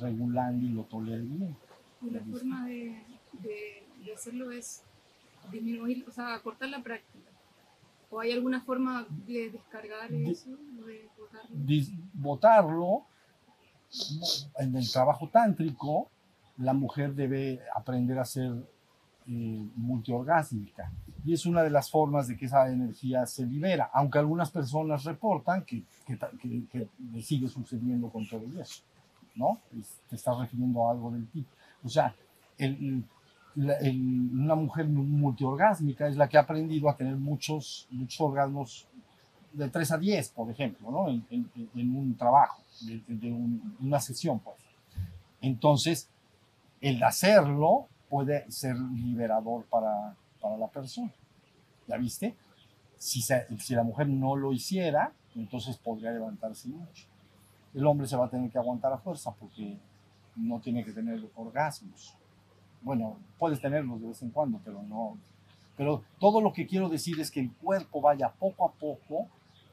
regulando y lo tolere bien. Y la forma de, de- de hacerlo es disminuir, o sea, cortar la práctica. ¿O hay alguna forma de descargar De- eso? de botarlo? dis- botarlo en el trabajo tántrico la mujer debe aprender a ser eh, multiorgásmica y es una de las formas de que esa energía se libera aunque algunas personas reportan que, que, que- que le sigue sucediendo con todo eso ¿no? Te estás refiriendo a algo del tipo o sea el- la- una mujer multiorgásmica es la que ha aprendido a tener muchos, muchos orgasmos de 3 a 10, por ejemplo, ¿no? en, en- en un trabajo, de, de un- una sesión, pues. Entonces, el hacerlo puede ser liberador para, para la persona. ¿Ya viste? Si, se- si la mujer no lo hiciera, entonces podría levantarse mucho. El hombre se va a tener que aguantar a fuerza porque no tiene que tener orgasmos. Bueno, puedes tenerlos de vez en cuando, pero no. Pero todo lo que quiero decir es que el cuerpo vaya poco a poco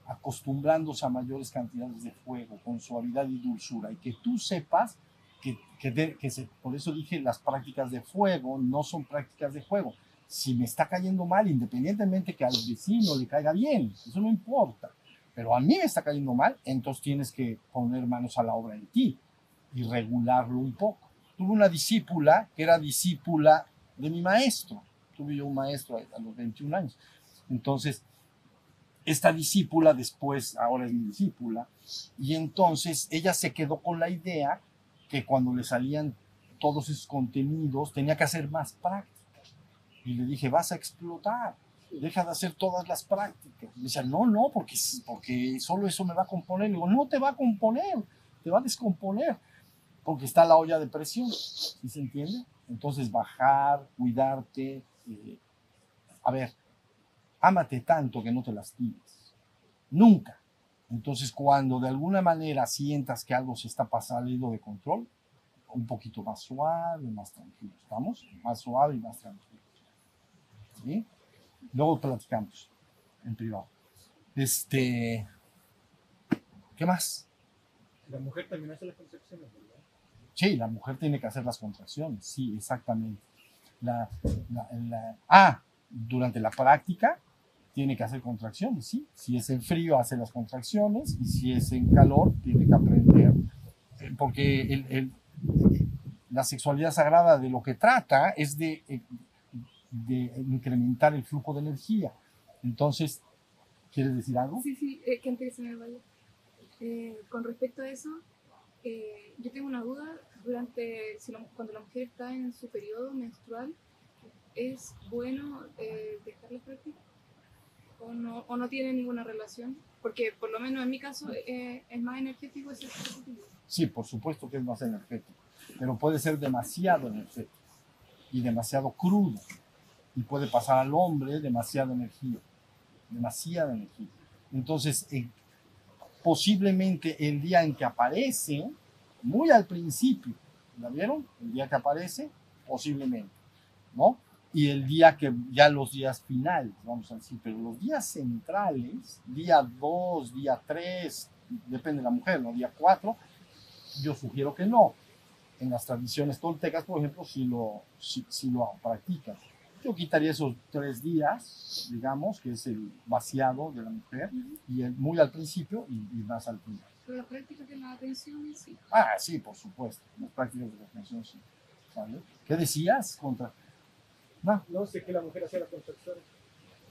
acostumbrándose a mayores cantidades de fuego, con suavidad y dulzura, y que tú sepas que, que, se- por eso dije, las prácticas de fuego no son prácticas de juego. Si me está cayendo mal, independientemente que al vecino le caiga bien, eso no importa, pero a mí me está cayendo mal, entonces tienes que poner manos a la obra en ti y regularlo un poco. Tuve una discípula que era discípula de mi maestro, tuve yo un maestro a los 21 años, entonces esta discípula después, ahora es mi discípula, y entonces ella se quedó con la idea que cuando le salían todos esos contenidos tenía que hacer más prácticas. Y le dije, vas a explotar, deja de hacer todas las prácticas. Me decía, no, no, porque, porque solo eso me va a componer. Le digo, no te va a componer, te va a descomponer, porque está la olla de presión, ¿sí se entiende? Entonces bajar, cuidarte, eh, a ver, ámate tanto que no te lastimes. Nunca. Entonces, cuando de alguna manera sientas que algo se está pasando de control, un poquito más suave, más tranquilo. ¿Estamos? Más suave y más tranquilo. ¿Sí? Luego platicamos en privado. Este. ¿Qué más? La mujer también hace las contracciones, ¿verdad? Sí, la mujer tiene que hacer las contracciones, sí, exactamente. La, la- ah, durante la práctica tiene que hacer contracciones, sí. Si es en frío, hace las contracciones y si es en calor, tiene que aprender. Eh, Porque la sexualidad sagrada de lo que trata es de, eh, de incrementar el flujo de energía. Entonces, ¿quieres decir algo? Sí, sí, eh, que antes se me vaya. Eh, con respecto a eso, yo tengo una duda. Durante, si la- cuando la mujer está en su periodo menstrual, ¿es bueno eh, dejar la práctica? ¿O no, ¿O no tiene ninguna relación? Porque por lo menos en mi caso eh, es más energético ese positivo. Sí, por supuesto que es más energético, pero puede ser demasiado energético y demasiado crudo. Y puede pasar al hombre demasiada energía, demasiada energía. Entonces, eh, posiblemente el día en que aparece, muy al principio, ¿la vieron? El día que aparece, posiblemente, ¿no? Y el día que, ya los días finales, vamos a decir, pero los días centrales, día 2, día 3, depende de la mujer, ¿no? Día 4, yo sugiero que no. En las tradiciones toltecas, por ejemplo, sí lo, sí lo practican. Yo quitaría esos tres días, digamos, que es el vaciado de la mujer, y el, muy al principio y, y más al final. Pero la práctica de la atención en sí. Ah, sí, por supuesto. Las prácticas de la atención, sí. ¿Vale? ¿Qué decías? Contra... No. No sé que la mujer hacía las contracciones.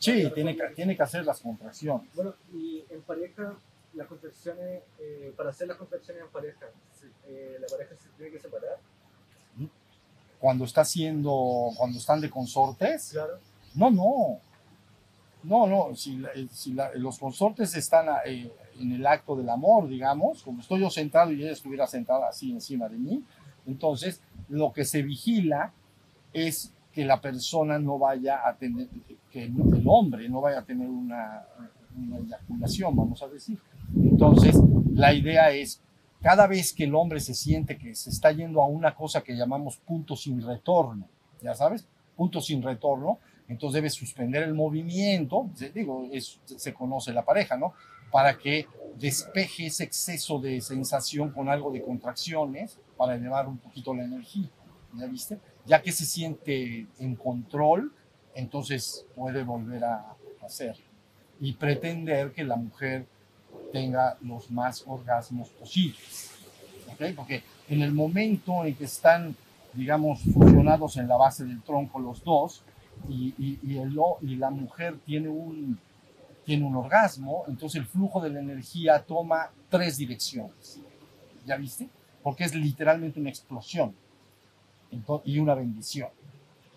Sí, tiene que, tiene que hacer las contracciones. Bueno, y en pareja, las contracciones, eh, para hacer las contracciones en pareja, eh, la pareja se tiene que separar. Cuando está haciendo, cuando están de consortes, Claro. No, no. No, no. Si, la- eh, si la- los consortes están eh, en el acto del amor, digamos, como estoy yo sentado y ella estuviera sentada así encima de mí, entonces lo que se vigila es que la persona no vaya a tener, que el hombre no vaya a tener una, una eyaculación, vamos a decir. Entonces, la idea es, cada vez que el hombre se siente que se está yendo a una cosa que llamamos punto sin retorno, ya sabes, punto sin retorno, entonces debe suspender el movimiento, digo, es- se conoce la pareja, ¿no? Para que despeje ese exceso de sensación con algo de contracciones para elevar un poquito la energía, ¿ya viste? Ya que se siente en control, entonces puede volver a hacer y pretender que la mujer tenga los más orgasmos posibles, ¿ok? Porque en el momento en que están, digamos, fusionados en la base del tronco los dos, y, y- y y la mujer tiene un, tiene un orgasmo, entonces el flujo de la energía toma tres direcciones. ¿Ya viste? Porque es literalmente una explosión y una bendición.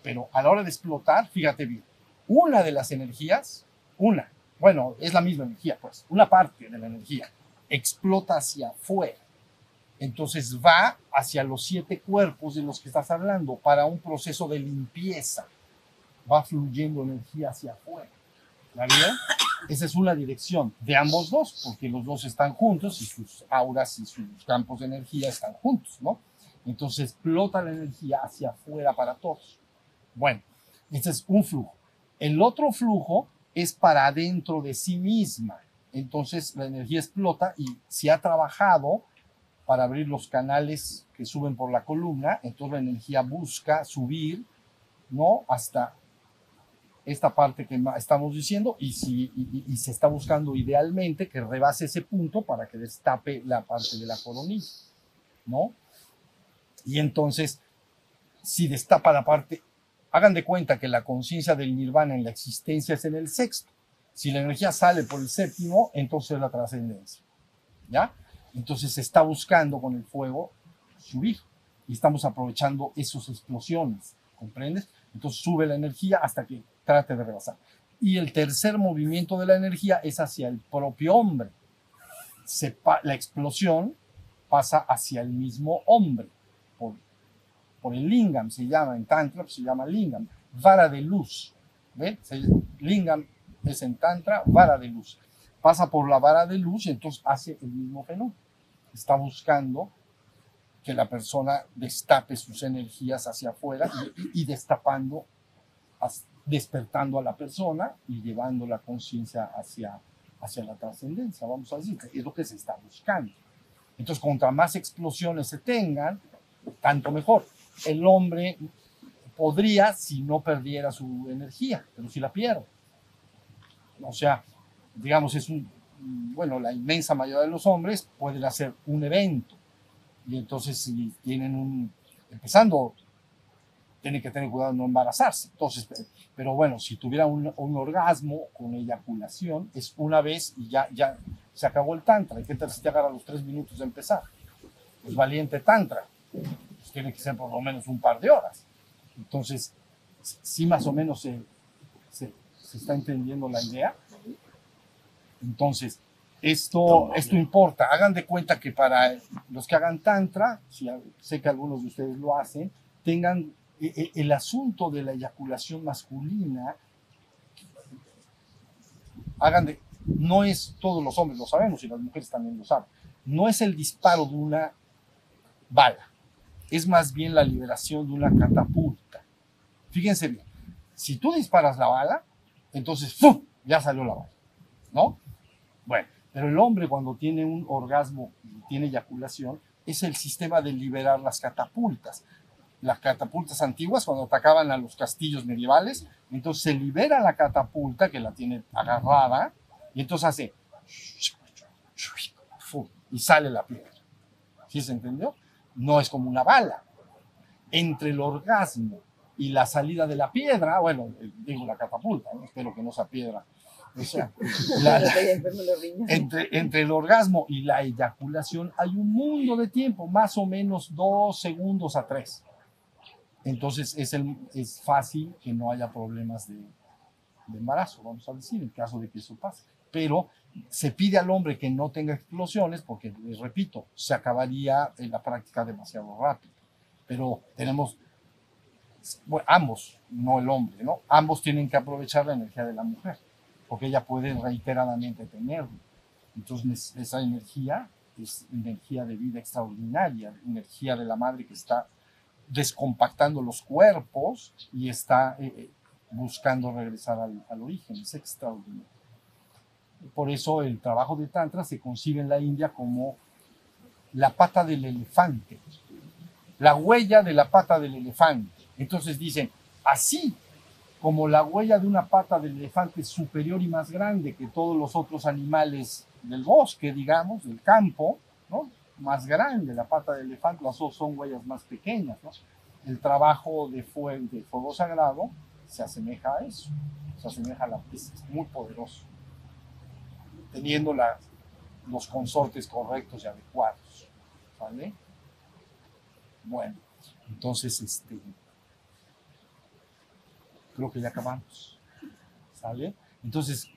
Pero a la hora de explotar, fíjate bien, una de las energías, una, bueno, es la misma energía, pues, una parte de la energía explota hacia afuera. Entonces va hacia los siete cuerpos de los que estás hablando para un proceso de limpieza va fluyendo energía hacia afuera. ¿La vieron? Esa es una dirección de ambos dos, porque los dos están juntos y sus auras y sus campos de energía están juntos, ¿no? Entonces explota la energía hacia afuera para todos. Bueno, ese es un flujo. El otro flujo es para adentro de sí misma. Entonces la energía explota y si ha trabajado para abrir los canales que suben por la columna, entonces la energía busca subir, ¿no? Hasta esta parte que estamos diciendo y, si, y se está buscando idealmente que rebase ese punto para que destape la parte de la coronilla, ¿no? Y entonces, si destapa la parte, hagan de cuenta que la conciencia del nirvana en la existencia es en el sexto. Si la energía sale por el séptimo, entonces es la trascendencia, ¿ya? Entonces se está buscando con el fuego subir y estamos aprovechando esas explosiones, ¿comprendes? Entonces sube la energía hasta que trate de rebasar. Y el tercer movimiento de la energía es hacia el propio hombre. Se la explosión pasa hacia el mismo hombre, por, por el lingam, se llama, en Tantra se llama lingam, vara de luz. Se- lingam es en Tantra, vara de luz. Pasa por la vara de luz y entonces hace el mismo fenómeno. Está buscando que la persona destape sus energías hacia afuera y, y- destapando, as- despertando a la persona y llevando la conciencia hacia, hacia la trascendencia, vamos a decir, es lo que se está buscando. Entonces, contra más explosiones se tengan, tanto mejor. El hombre podría si no perdiera su energía, pero si la pierde. O sea, digamos, es un, bueno, la inmensa mayoría de los hombres pueden hacer un evento y entonces si tienen un, empezando tiene que tener cuidado de no embarazarse. Entonces, pe- pero bueno, si tuviera un, un orgasmo con eyaculación, es una vez y ya, ya se acabó el tantra. ¿Y qué tal si te agarra los tres minutos de empezar? Pues valiente tantra. Pues tiene que ser por lo menos un par de horas. Entonces, sí más o menos se, se, se está entendiendo la idea. Entonces, esto, esto importa. Hagan de cuenta que para los que hagan tantra, si a- sé que algunos de ustedes lo hacen, tengan el asunto de la eyaculación masculina, hagan de, no es todos los hombres lo sabemos y las mujeres también lo saben, no es el disparo de una bala, es más bien la liberación de una catapulta. Fíjense bien, si tú disparas la bala, entonces ¡fum! ya salió la bala, ¿no? Bueno, pero el hombre cuando tiene un orgasmo y tiene eyaculación, es el sistema de liberar las catapultas. Las catapultas antiguas, cuando atacaban a los castillos medievales, entonces se libera la catapulta que la tiene agarrada y entonces hace y sale la piedra. ¿Sí se entendió? No es como una bala. Entre el orgasmo y la salida de la piedra, bueno, eh, digo la catapulta, ¿no? espero que no sea piedra. O sea, la- riñones. entre, entre el orgasmo y la eyaculación hay un mundo de tiempo, más o menos dos segundos a tres. Entonces es, fácil que no haya problemas de, embarazo, vamos a decir, en caso de que eso pase. Pero se pide al hombre que no tenga explosiones porque, les repito, se acabaría en la práctica demasiado rápido. Pero tenemos, bueno, ambos, no el hombre, ¿no? Ambos tienen que aprovechar la energía de la mujer porque ella puede reiteradamente tenerlo. Entonces esa energía es energía de vida extraordinaria, energía de la madre que está descompactando los cuerpos y está eh, eh, buscando regresar al, al origen, es extraordinario. Por eso el trabajo de Tantra se concibe en la India como la pata del elefante, la huella de la pata del elefante. Entonces dicen, así como la huella de una pata del elefante superior y más grande que todos los otros animales del bosque, digamos, del campo, ¿no? Más grande la pata del elefante, las dos son huellas más pequeñas, ¿no? El trabajo de fuego, de sagrado se asemeja a eso, se asemeja a la es muy poderoso, teniendo los consortes correctos y adecuados, ¿vale? Bueno, entonces, este, creo que ya acabamos. ¿Sale? Entonces,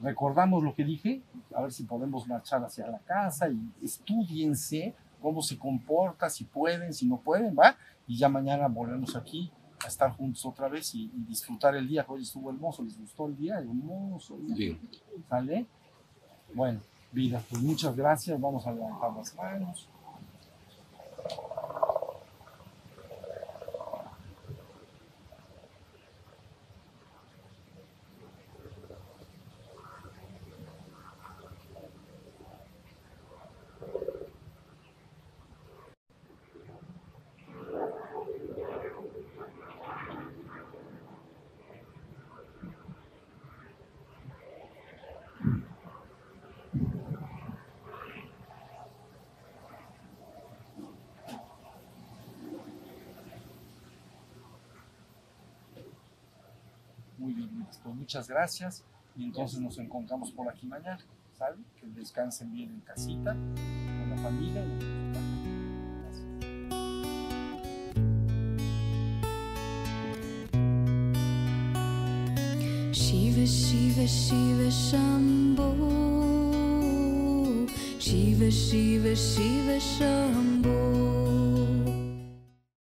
recordamos lo que dije, a ver si podemos marchar hacia la casa y estudiense cómo se comporta, si pueden, si no pueden, ¿va? Y ya mañana volvemos aquí a estar juntos otra vez y, y disfrutar el día, hoy estuvo hermoso, les gustó el día, hermoso. Sí. ¿Sale? Bueno, vida, pues muchas gracias, vamos a levantar las manos. Muy bien, Luis, pues muchas gracias. Y entonces nos encontramos por aquí mañana, ¿sale? Que descansen bien en casita, con la familia. y. Shiva Shiva Shiva Shambho Shiva Shiva Shiva